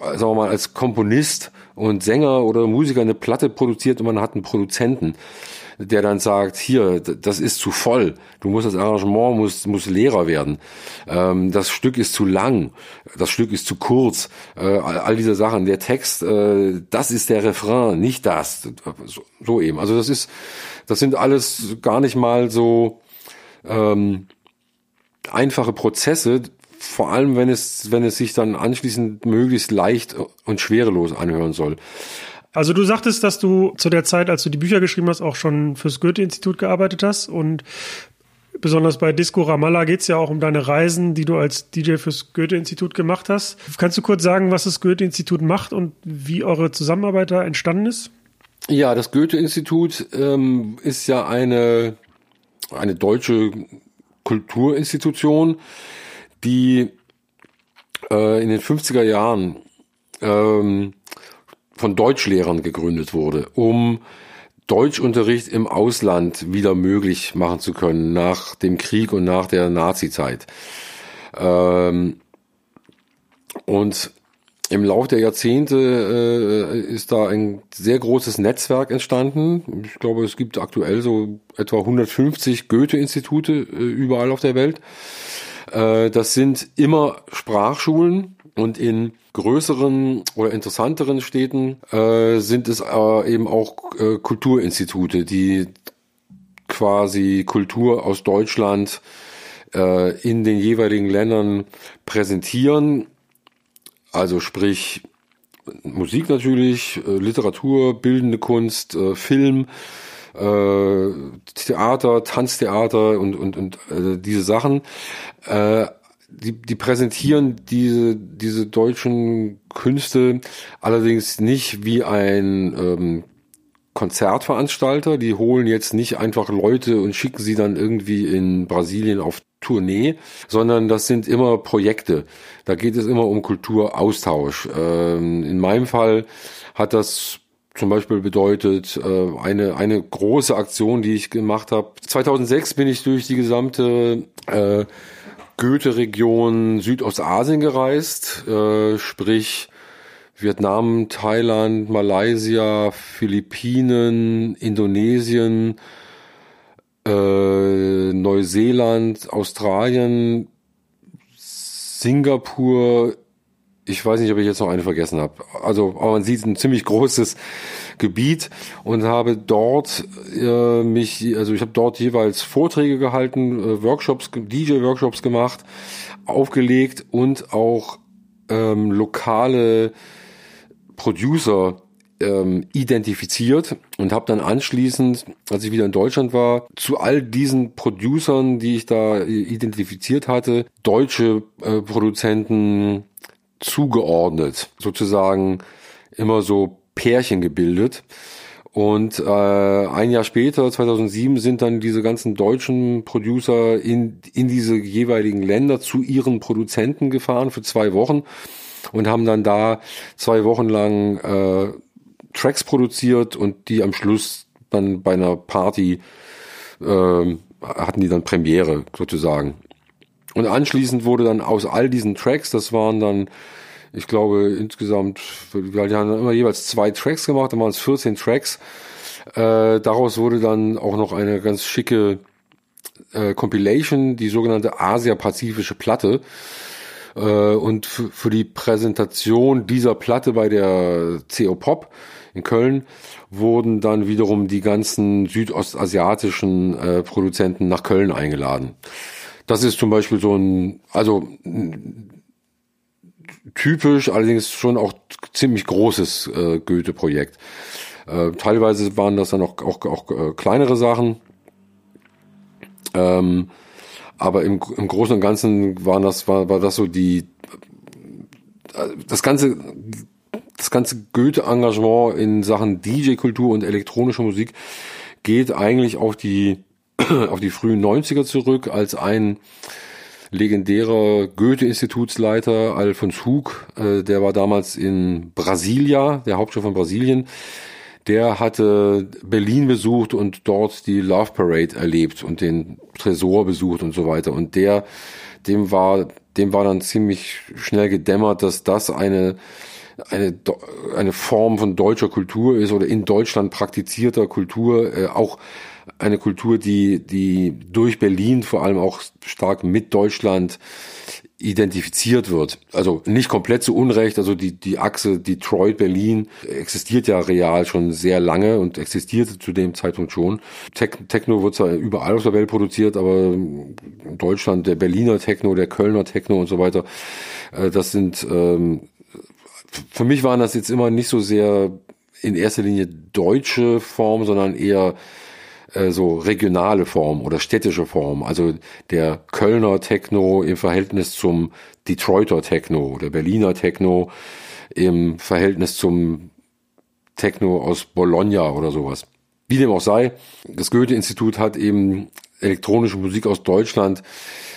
sagen wir mal, als Komponist und Sänger oder Musiker eine Platte produziert und man hat einen Produzenten der dann sagt, hier, das ist zu voll, du musst das Arrangement muss, muss leerer werden, ähm, das Stück ist zu lang, das Stück ist zu kurz, äh, all, diese Sachen, der Text, äh, das ist der Refrain, nicht das, so, so eben. Also das ist, das sind alles gar nicht mal so ähm, einfache Prozesse, vor allem wenn es, wenn es sich dann anschließend möglichst leicht und schwerelos anhören soll. Also du sagtest, dass du zu der Zeit, als du die Bücher geschrieben hast, auch schon fürs Goethe-Institut gearbeitet hast und besonders bei Disco Ramallah geht es ja auch um deine Reisen, die du als DJ fürs Goethe-Institut gemacht hast. Kannst du kurz sagen, was das Goethe-Institut macht und wie eure Zusammenarbeit da entstanden ist? Ja, das Goethe-Institut ähm, ist ja eine, eine deutsche Kulturinstitution, die äh, in den 50er Jahren ähm, von Deutschlehrern gegründet wurde, um Deutschunterricht im Ausland wieder möglich machen zu können nach dem Krieg und nach der Nazizeit. Ähm, und im Laufe der Jahrzehnte äh, ist da ein sehr großes Netzwerk entstanden. Ich glaube, es gibt aktuell so etwa 150 Goethe-Institute äh, überall auf der Welt. Äh, das sind immer Sprachschulen und in größeren oder interessanteren Städten äh, sind es äh, eben auch äh, Kulturinstitute, die quasi Kultur aus Deutschland äh, in den jeweiligen Ländern präsentieren. Also sprich Musik natürlich, äh, Literatur, bildende Kunst, äh, Film, äh, Theater, Tanztheater und, und, und äh, diese Sachen. Äh, die, die präsentieren diese, diese deutschen Künste allerdings nicht wie ein ähm, Konzertveranstalter. Die holen jetzt nicht einfach Leute und schicken sie dann irgendwie in Brasilien auf Tournee, sondern das sind immer Projekte. Da geht es immer um Kulturaustausch. Ähm, in meinem Fall hat das zum Beispiel bedeutet äh, eine eine große Aktion, die ich gemacht habe. 2006 bin ich durch die gesamte äh, Goethe-Region Südostasien gereist, äh, sprich Vietnam, Thailand, Malaysia, Philippinen, Indonesien, äh, Neuseeland, Australien, Singapur, ich weiß nicht, ob ich jetzt noch eine vergessen habe. Also, aber man sieht ein ziemlich großes Gebiet und habe dort äh, mich, also ich habe dort jeweils Vorträge gehalten, äh, Workshops, DJ-Workshops gemacht, aufgelegt und auch ähm, lokale Producer ähm, identifiziert und habe dann anschließend, als ich wieder in Deutschland war, zu all diesen Producern, die ich da identifiziert hatte, deutsche äh, Produzenten, zugeordnet, sozusagen immer so Pärchen gebildet. Und äh, ein Jahr später, 2007, sind dann diese ganzen deutschen Producer in, in diese jeweiligen Länder zu ihren Produzenten gefahren für zwei Wochen und haben dann da zwei Wochen lang äh, Tracks produziert und die am Schluss dann bei einer Party äh, hatten die dann Premiere sozusagen. Und anschließend wurde dann aus all diesen Tracks, das waren dann ich glaube insgesamt, wir haben immer jeweils zwei Tracks gemacht, dann waren es 14 Tracks. Äh, daraus wurde dann auch noch eine ganz schicke äh, Compilation, die sogenannte Asia-Pazifische Platte. Äh, und für die Präsentation dieser Platte bei der CO Pop in Köln wurden dann wiederum die ganzen südostasiatischen äh, Produzenten nach Köln eingeladen. Das ist zum Beispiel so ein, also typisch, allerdings schon auch ziemlich großes äh, Goethe-Projekt. Äh, teilweise waren das dann auch, auch, auch äh, kleinere Sachen. Ähm, aber im, im Großen und Ganzen waren das, war, war das so die, äh, das ganze, das ganze Goethe-Engagement in Sachen DJ-Kultur und elektronische Musik geht eigentlich auf die, auf die frühen 90er zurück als ein legendärer Goethe-Institutsleiter Alfons Hug, äh, der war damals in Brasilia, der Hauptstadt von Brasilien. Der hatte Berlin besucht und dort die Love Parade erlebt und den Tresor besucht und so weiter. Und der, dem war, dem war dann ziemlich schnell gedämmert, dass das eine eine, eine Form von deutscher Kultur ist oder in Deutschland praktizierter Kultur, äh, auch eine Kultur, die, die durch Berlin vor allem auch stark mit Deutschland identifiziert wird. Also nicht komplett zu Unrecht, also die, die Achse Detroit-Berlin existiert ja real schon sehr lange und existierte zu dem Zeitpunkt schon. Techno wird zwar überall auf der Welt produziert, aber in Deutschland der Berliner Techno, der Kölner Techno und so weiter, äh, das sind, ähm, für mich waren das jetzt immer nicht so sehr in erster Linie deutsche Form, sondern eher äh, so regionale Form oder städtische Form. Also der Kölner Techno im Verhältnis zum Detroiter Techno, der Berliner Techno im Verhältnis zum Techno aus Bologna oder sowas. Wie dem auch sei, das Goethe-Institut hat eben elektronische Musik aus Deutschland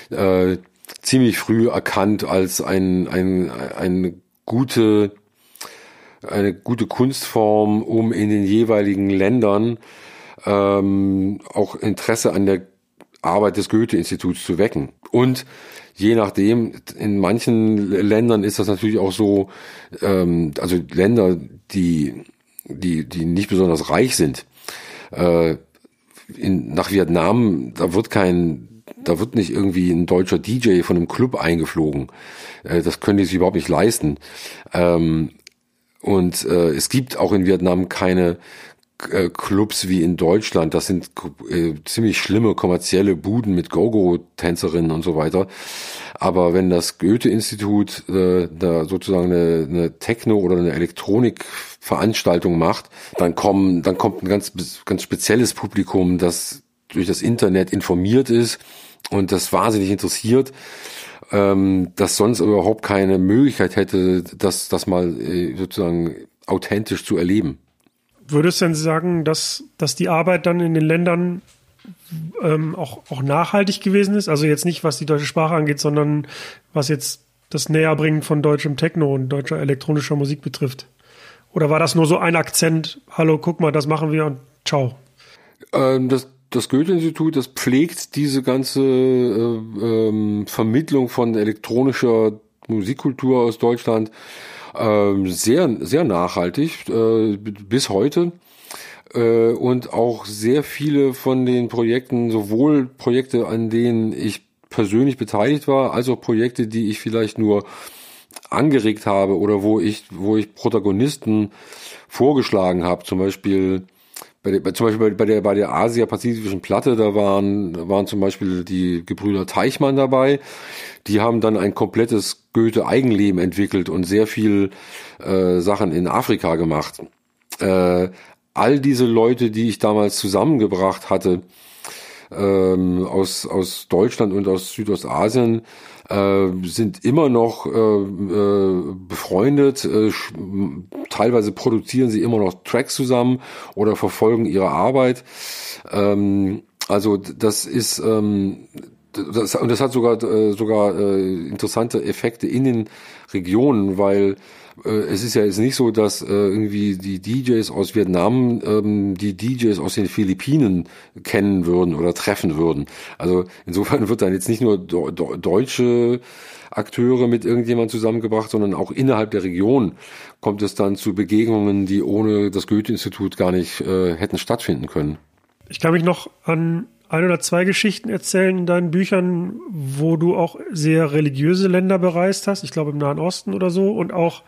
äh, ziemlich früh erkannt als ein, ein, eine gute, eine gute Kunstform, um in den jeweiligen Ländern ähm, auch Interesse an der Arbeit des Goethe-Instituts zu wecken. Und je nachdem, in manchen Ländern ist das natürlich auch so, ähm, also Länder, die, die, die nicht besonders reich sind, äh, in, nach Vietnam, da wird kein, da wird nicht irgendwie ein deutscher DJ von einem Club eingeflogen. Äh, das können die sich überhaupt nicht leisten. Ähm, und äh, es gibt auch in Vietnam keine Clubs wie in Deutschland. Das sind äh, ziemlich schlimme kommerzielle Buden mit Go-Go-Tänzerinnen und so weiter. Aber wenn das Goethe-Institut äh, da sozusagen eine, eine Techno- oder eine Elektronik-Veranstaltung macht, dann kommen, dann kommt ein ganz, ganz spezielles Publikum, das durch das Internet informiert ist und das wahnsinnig interessiert, ähm, das sonst überhaupt keine Möglichkeit hätte, das, das mal äh, sozusagen authentisch zu erleben. Würdest du denn sagen, dass, dass die Arbeit dann in den Ländern ähm, auch, auch nachhaltig gewesen ist? Also jetzt nicht, was die deutsche Sprache angeht, sondern was jetzt das Näherbringen von deutschem Techno und deutscher elektronischer Musik betrifft? Oder war das nur so ein Akzent, hallo, guck mal, das machen wir und ciao? Ähm, das das Goethe-Institut, das pflegt diese ganze äh, ähm, Vermittlung von elektronischer Musikkultur aus Deutschland ähm, sehr, sehr nachhaltig äh, bis heute. Äh, und auch sehr viele von den Projekten, sowohl Projekte, an denen ich persönlich beteiligt war, als auch Projekte, die ich vielleicht nur angeregt habe oder wo ich, wo ich Protagonisten vorgeschlagen habe, zum Beispiel bei der, zum Beispiel bei der, bei der Asia-Pazifischen Platte, da waren, waren zum Beispiel die Gebrüder Teichmann dabei. Die haben dann ein komplettes Goethe-Eigenleben entwickelt und sehr viel äh, Sachen in Afrika gemacht. Äh, all diese Leute, die ich damals zusammengebracht hatte, ähm, aus, aus Deutschland und aus Südostasien äh, sind immer noch äh, äh, befreundet. Äh, teilweise produzieren sie immer noch Tracks zusammen oder verfolgen ihre Arbeit. Ähm, also das ist ähm, das, und das hat sogar äh, sogar äh, interessante Effekte in den Regionen, weil es ist ja jetzt nicht so, dass äh, irgendwie die DJs aus Vietnam ähm, die DJs aus den Philippinen kennen würden oder treffen würden. Also insofern wird dann jetzt nicht nur do, do, deutsche Akteure mit irgendjemand zusammengebracht, sondern auch innerhalb der Region kommt es dann zu Begegnungen, die ohne das Goethe-Institut gar nicht äh, hätten stattfinden können. Ich kann mich noch an ein oder zwei Geschichten erzählen in deinen Büchern, wo du auch sehr religiöse Länder bereist hast, ich glaube im Nahen Osten oder so, und auch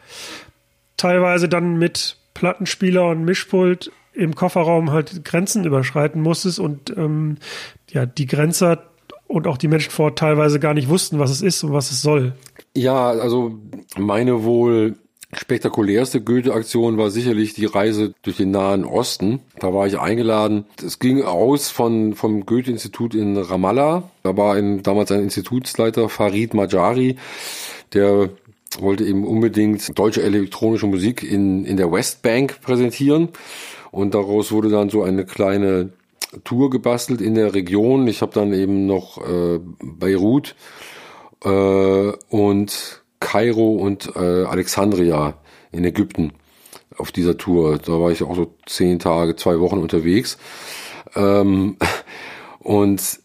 teilweise dann mit Plattenspieler und Mischpult im Kofferraum halt Grenzen überschreiten musstest und ähm, ja, die Grenzer und auch die Menschen vor teilweise gar nicht wussten, was es ist und was es soll. Ja, also meine wohl Spektakulärste Goethe-Aktion war sicherlich die Reise durch den Nahen Osten. Da war ich eingeladen. Es ging aus von, vom Goethe-Institut in Ramallah. Da war ein, damals ein Institutsleiter, Farid Majari, der wollte eben unbedingt deutsche elektronische Musik in, in der Westbank präsentieren. Und daraus wurde dann so eine kleine Tour gebastelt in der Region. Ich habe dann eben noch äh, Beirut äh, und Kairo und äh, Alexandria in Ägypten auf dieser Tour. Da war ich auch so zehn Tage, zwei Wochen unterwegs. Ähm, und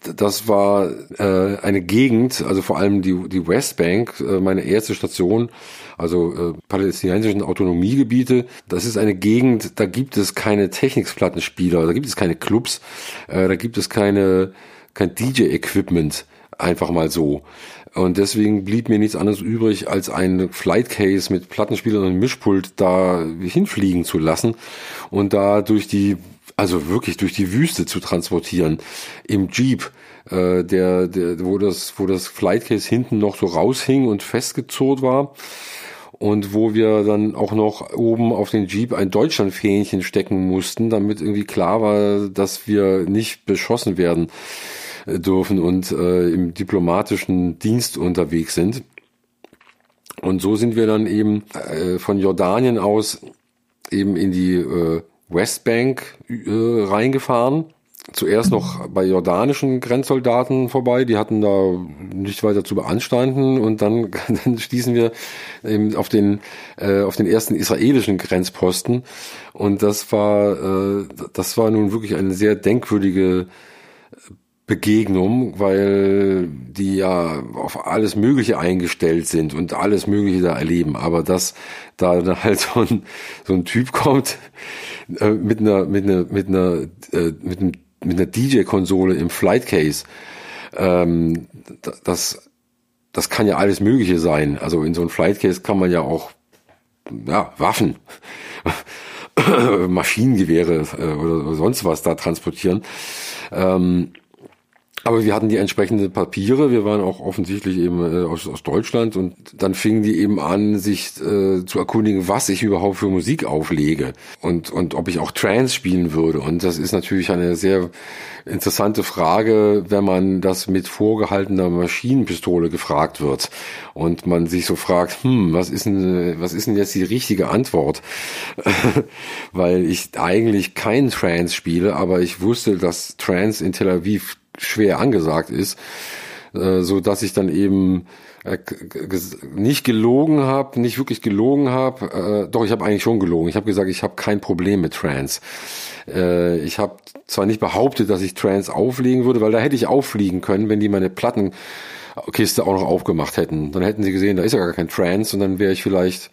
das war äh, eine Gegend, also vor allem die, die Westbank, äh, meine erste Station, also äh, palästinensischen Autonomiegebiete. Das ist eine Gegend, da gibt es keine Technikplattenspieler, da gibt es keine Clubs, äh, da gibt es keine kein DJ-Equipment, einfach mal so. Und deswegen blieb mir nichts anderes übrig, als ein Flight Case mit Plattenspielern und Mischpult da hinfliegen zu lassen und da durch die, also wirklich durch die Wüste zu transportieren. Im Jeep, äh, der, der, wo das, wo das Flight Case hinten noch so raushing und festgezurrt war und wo wir dann auch noch oben auf den Jeep ein Deutschlandfähnchen stecken mussten, damit irgendwie klar war, dass wir nicht beschossen werden dürfen und äh, im diplomatischen Dienst unterwegs sind. Und so sind wir dann eben äh, von Jordanien aus eben in die äh, Westbank äh, reingefahren. Zuerst noch bei jordanischen Grenzsoldaten vorbei, die hatten da nicht weiter zu beanstanden und dann, dann stießen wir eben auf den äh, auf den ersten israelischen Grenzposten und das war äh, das war nun wirklich eine sehr denkwürdige Begegnung, weil die ja auf alles Mögliche eingestellt sind und alles Mögliche da erleben. Aber dass da halt so ein, so ein Typ kommt äh, mit einer mit einer mit einer äh, mit, einem, mit einer DJ-Konsole im Flight Case, ähm, das das kann ja alles Mögliche sein. Also in so ein Flight Case kann man ja auch ja Waffen Maschinengewehre äh, oder sonst was da transportieren. Ähm, aber wir hatten die entsprechenden Papiere, wir waren auch offensichtlich eben äh, aus, aus Deutschland und dann fingen die eben an, sich äh, zu erkundigen, was ich überhaupt für Musik auflege und, und ob ich auch Trance spielen würde. Und das ist natürlich eine sehr interessante Frage, wenn man das mit vorgehaltener Maschinenpistole gefragt wird und man sich so fragt, hm, was ist denn, was ist denn jetzt die richtige Antwort? Weil ich eigentlich keinen Trance spiele, aber ich wusste, dass Trance in Tel Aviv schwer angesagt ist, äh, so dass ich dann eben äh, nicht gelogen habe, nicht wirklich gelogen habe. Äh, doch, ich habe eigentlich schon gelogen. Ich habe gesagt, ich habe kein Problem mit Trans. Ich habe zwar nicht behauptet, dass ich Trans auflegen würde, weil da hätte ich auffliegen können, wenn die meine Plattenkiste auch noch aufgemacht hätten. Dann hätten sie gesehen, da ist ja gar kein Trans und dann wäre ich vielleicht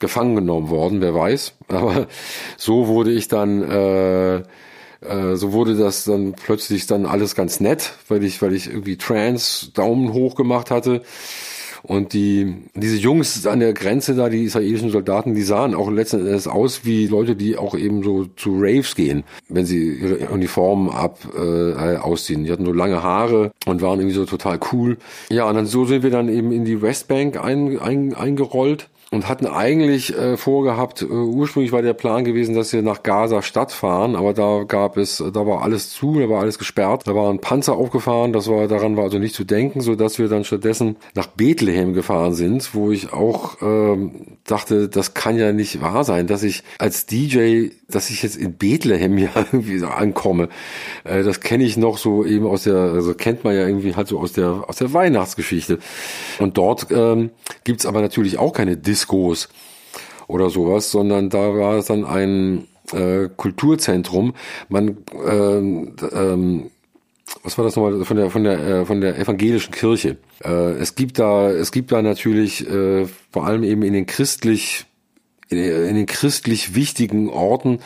gefangen genommen worden, wer weiß. Aber so wurde ich dann äh, äh, so wurde das dann plötzlich dann alles ganz nett, weil ich, weil ich irgendwie Trans Daumen hoch gemacht hatte. Und die, diese Jungs an der Grenze da, die israelischen Soldaten, die sahen auch letzten Endes aus wie Leute, die auch eben so zu Raves gehen, wenn sie ihre Uniformen ab äh, ausziehen. Die hatten so lange Haare und waren irgendwie so total cool. Ja, und dann so sind wir dann eben in die Westbank ein, ein, eingerollt und hatten eigentlich äh, vorgehabt, äh, ursprünglich war der Plan gewesen, dass wir nach Gaza Stadt fahren, aber da gab es, da war alles zu, da war alles gesperrt, da waren Panzer aufgefahren, das war, daran war also nicht zu denken, so dass wir dann stattdessen nach Bethlehem gefahren sind, wo ich auch ähm, dachte, das kann ja nicht wahr sein, dass ich als DJ, dass ich jetzt in Bethlehem ja irgendwie so ankomme. Äh, das kenne ich noch so eben aus der, also kennt man ja irgendwie halt so aus der aus der Weihnachtsgeschichte. Und dort ähm, gibt aber natürlich auch keine Dis Diskos oder sowas, sondern da war es dann ein äh, Kulturzentrum. Man ähm, ähm, was war das nochmal von der von der äh, von der evangelischen Kirche. Äh, es gibt da es gibt da natürlich äh, vor allem eben in den christlich in, den christlich wichtigen Orten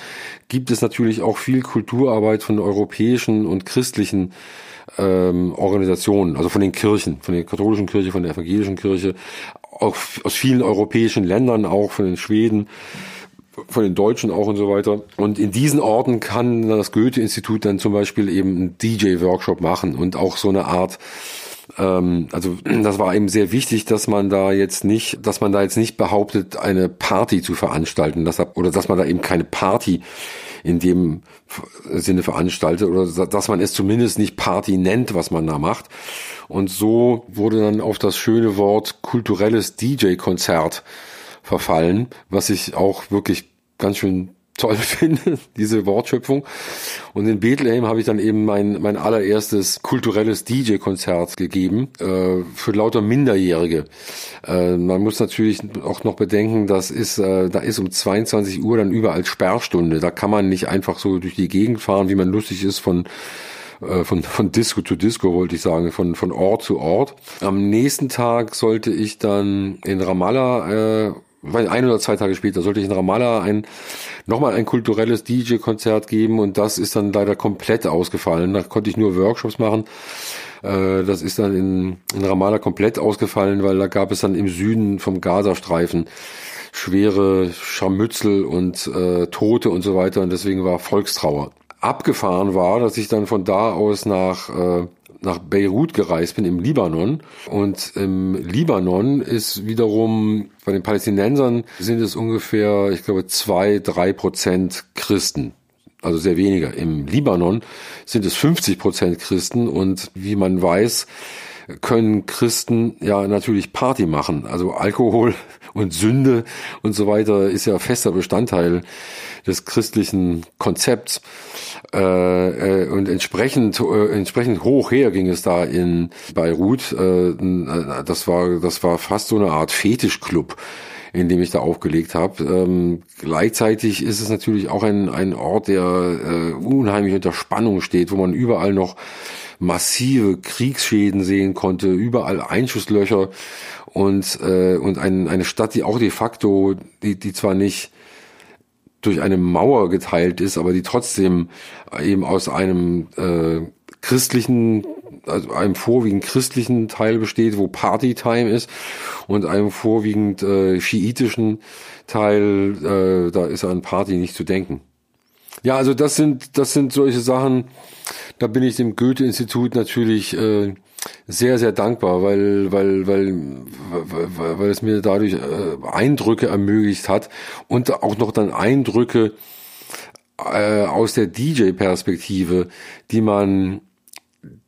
gibt es natürlich auch viel Kulturarbeit von europäischen und christlichen ähm, Organisationen, also von den Kirchen, von der katholischen Kirche, von der evangelischen Kirche, aus vielen europäischen Ländern, auch von den Schweden, von den Deutschen auch und so weiter. Und in diesen Orten kann das Goethe-Institut dann zum Beispiel eben einen DJ-Workshop machen und auch so eine Art ähm, also das war eben sehr wichtig, dass man da jetzt nicht, dass man da jetzt nicht behauptet, eine Party zu veranstalten, dass, oder dass man da eben keine Party in dem Sinne veranstaltet oder dass man es zumindest nicht Party nennt, was man da macht. Und so wurde dann auf das schöne Wort kulturelles DJ-Konzert verfallen, was ich auch wirklich ganz schön toll finde, diese Wortschöpfung. Und in Bethlehem habe ich dann eben mein, mein allererstes kulturelles DJ-Konzert gegeben äh, für lauter Minderjährige. Äh, man muss natürlich auch noch bedenken, das ist, äh, da ist um 22 Uhr dann überall Sperrstunde. Da kann man nicht einfach so durch die Gegend fahren, wie man lustig ist von äh, von, von Disco zu Disco, wollte ich sagen, von, von Ort zu Ort. Am nächsten Tag sollte ich dann in Ramallah äh, ein oder zwei Tage später sollte ich in Ramallah ein nochmal ein kulturelles DJ-Konzert geben und das ist dann leider komplett ausgefallen. Da konnte ich nur Workshops machen. Äh, das ist dann in, in Ramallah komplett ausgefallen, weil da gab es dann im Süden vom Gazastreifen schwere Scharmützel und äh, Tote und so weiter und deswegen war Volkstrauer. Abgefahren war, dass ich dann von da aus nach äh, nach Beirut gereist bin, im Libanon. Und im Libanon ist wiederum, bei den Palästinensern sind es ungefähr, ich glaube, zwei, drei Prozent Christen. Also sehr weniger. Im Libanon sind es 50 Prozent Christen und wie man weiß, können Christen ja natürlich Party machen. Also Alkohol und Sünde und so weiter ist ja fester Bestandteil des christlichen Konzepts. Äh, äh, und entsprechend äh, entsprechend hoch her ging es da in Beirut. Äh, das war das war fast so eine Art Fetischclub in dem ich da aufgelegt habe. Ähm, gleichzeitig ist es natürlich auch ein, ein Ort, der äh, unheimlich unter Spannung steht, wo man überall noch massive Kriegsschäden sehen konnte, überall Einschusslöcher und, äh, und ein, eine Stadt, die auch de facto, die, die zwar nicht durch eine Mauer geteilt ist, aber die trotzdem eben aus einem äh, christlichen, also einem vorwiegend christlichen Teil besteht, wo Partytime ist, und einem vorwiegend äh, schiitischen Teil, äh, da ist an Party nicht zu denken. Ja, also das sind das sind solche Sachen. Da bin ich dem Goethe-Institut natürlich äh, sehr, sehr dankbar, weil, weil, weil, weil, weil es mir dadurch äh, Eindrücke ermöglicht hat und auch noch dann Eindrücke äh, aus der DJ-Perspektive, die man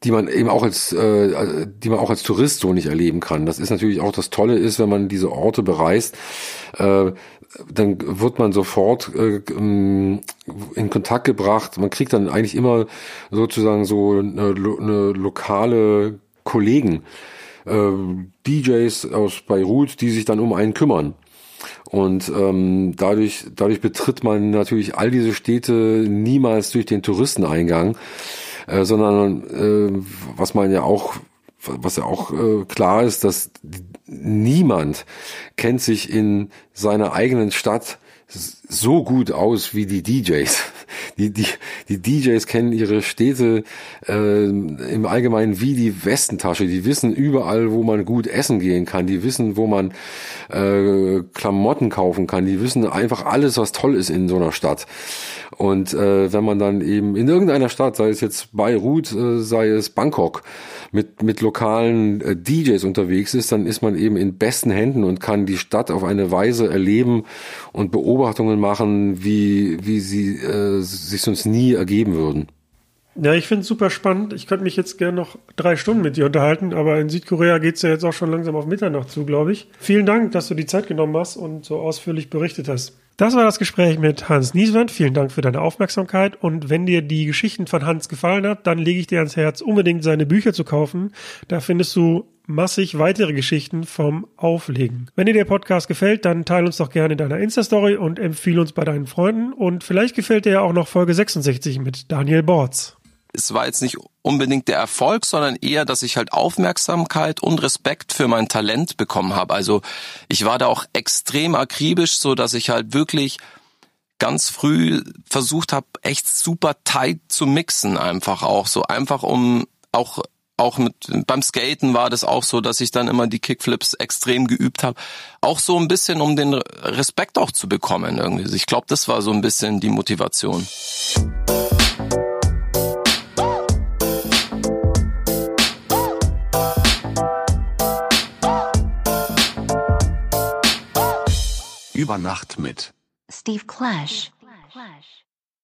die man eben auch als äh, die man auch als Tourist so nicht erleben kann. Das ist natürlich auch das Tolle ist, wenn man diese Orte bereist, äh, dann wird man sofort äh, in Kontakt gebracht. Man kriegt dann eigentlich immer sozusagen so eine, eine lokale Kollegen, äh, DJs aus Beirut, die sich dann um einen kümmern. Und ähm, dadurch, dadurch betritt man natürlich all diese Städte niemals durch den Touristeneingang, äh, sondern äh, was man ja auch, was ja auch äh, klar ist, dass niemand kennt sich in seiner eigenen Stadt so gut aus wie die DJs. Die, die, die DJs kennen ihre Städte äh, im Allgemeinen wie die Westentasche. Die wissen überall, wo man gut essen gehen kann. Die wissen, wo man äh, Klamotten kaufen kann. Die wissen einfach alles, was toll ist in so einer Stadt. Und äh, wenn man dann eben in irgendeiner Stadt, sei es jetzt Beirut, äh, sei es Bangkok, mit, mit lokalen äh, DJs unterwegs ist, dann ist man eben in besten Händen und kann die Stadt auf eine Weise erleben und Beobachtungen machen, wie, wie sie äh, sich sonst nie ergeben würden. Ja, ich finde es super spannend. Ich könnte mich jetzt gerne noch drei Stunden mit dir unterhalten, aber in Südkorea geht es ja jetzt auch schon langsam auf Mitternacht zu, glaube ich. Vielen Dank, dass du die Zeit genommen hast und so ausführlich berichtet hast. Das war das Gespräch mit Hans Nieswand. Vielen Dank für deine Aufmerksamkeit. Und wenn dir die Geschichten von Hans gefallen hat, dann lege ich dir ans Herz, unbedingt seine Bücher zu kaufen. Da findest du massig weitere Geschichten vom Auflegen. Wenn dir der Podcast gefällt, dann teile uns doch gerne in deiner Insta-Story und empfehle uns bei deinen Freunden. Und vielleicht gefällt dir ja auch noch Folge 66 mit Daniel Borz es war jetzt nicht unbedingt der Erfolg, sondern eher, dass ich halt Aufmerksamkeit und Respekt für mein Talent bekommen habe. Also ich war da auch extrem akribisch, so dass ich halt wirklich ganz früh versucht habe, echt super tight zu mixen, einfach auch so einfach um auch auch mit beim Skaten war das auch so, dass ich dann immer die Kickflips extrem geübt habe, auch so ein bisschen um den Respekt auch zu bekommen irgendwie. Ich glaube, das war so ein bisschen die Motivation. Über Nacht mit Steve Clash.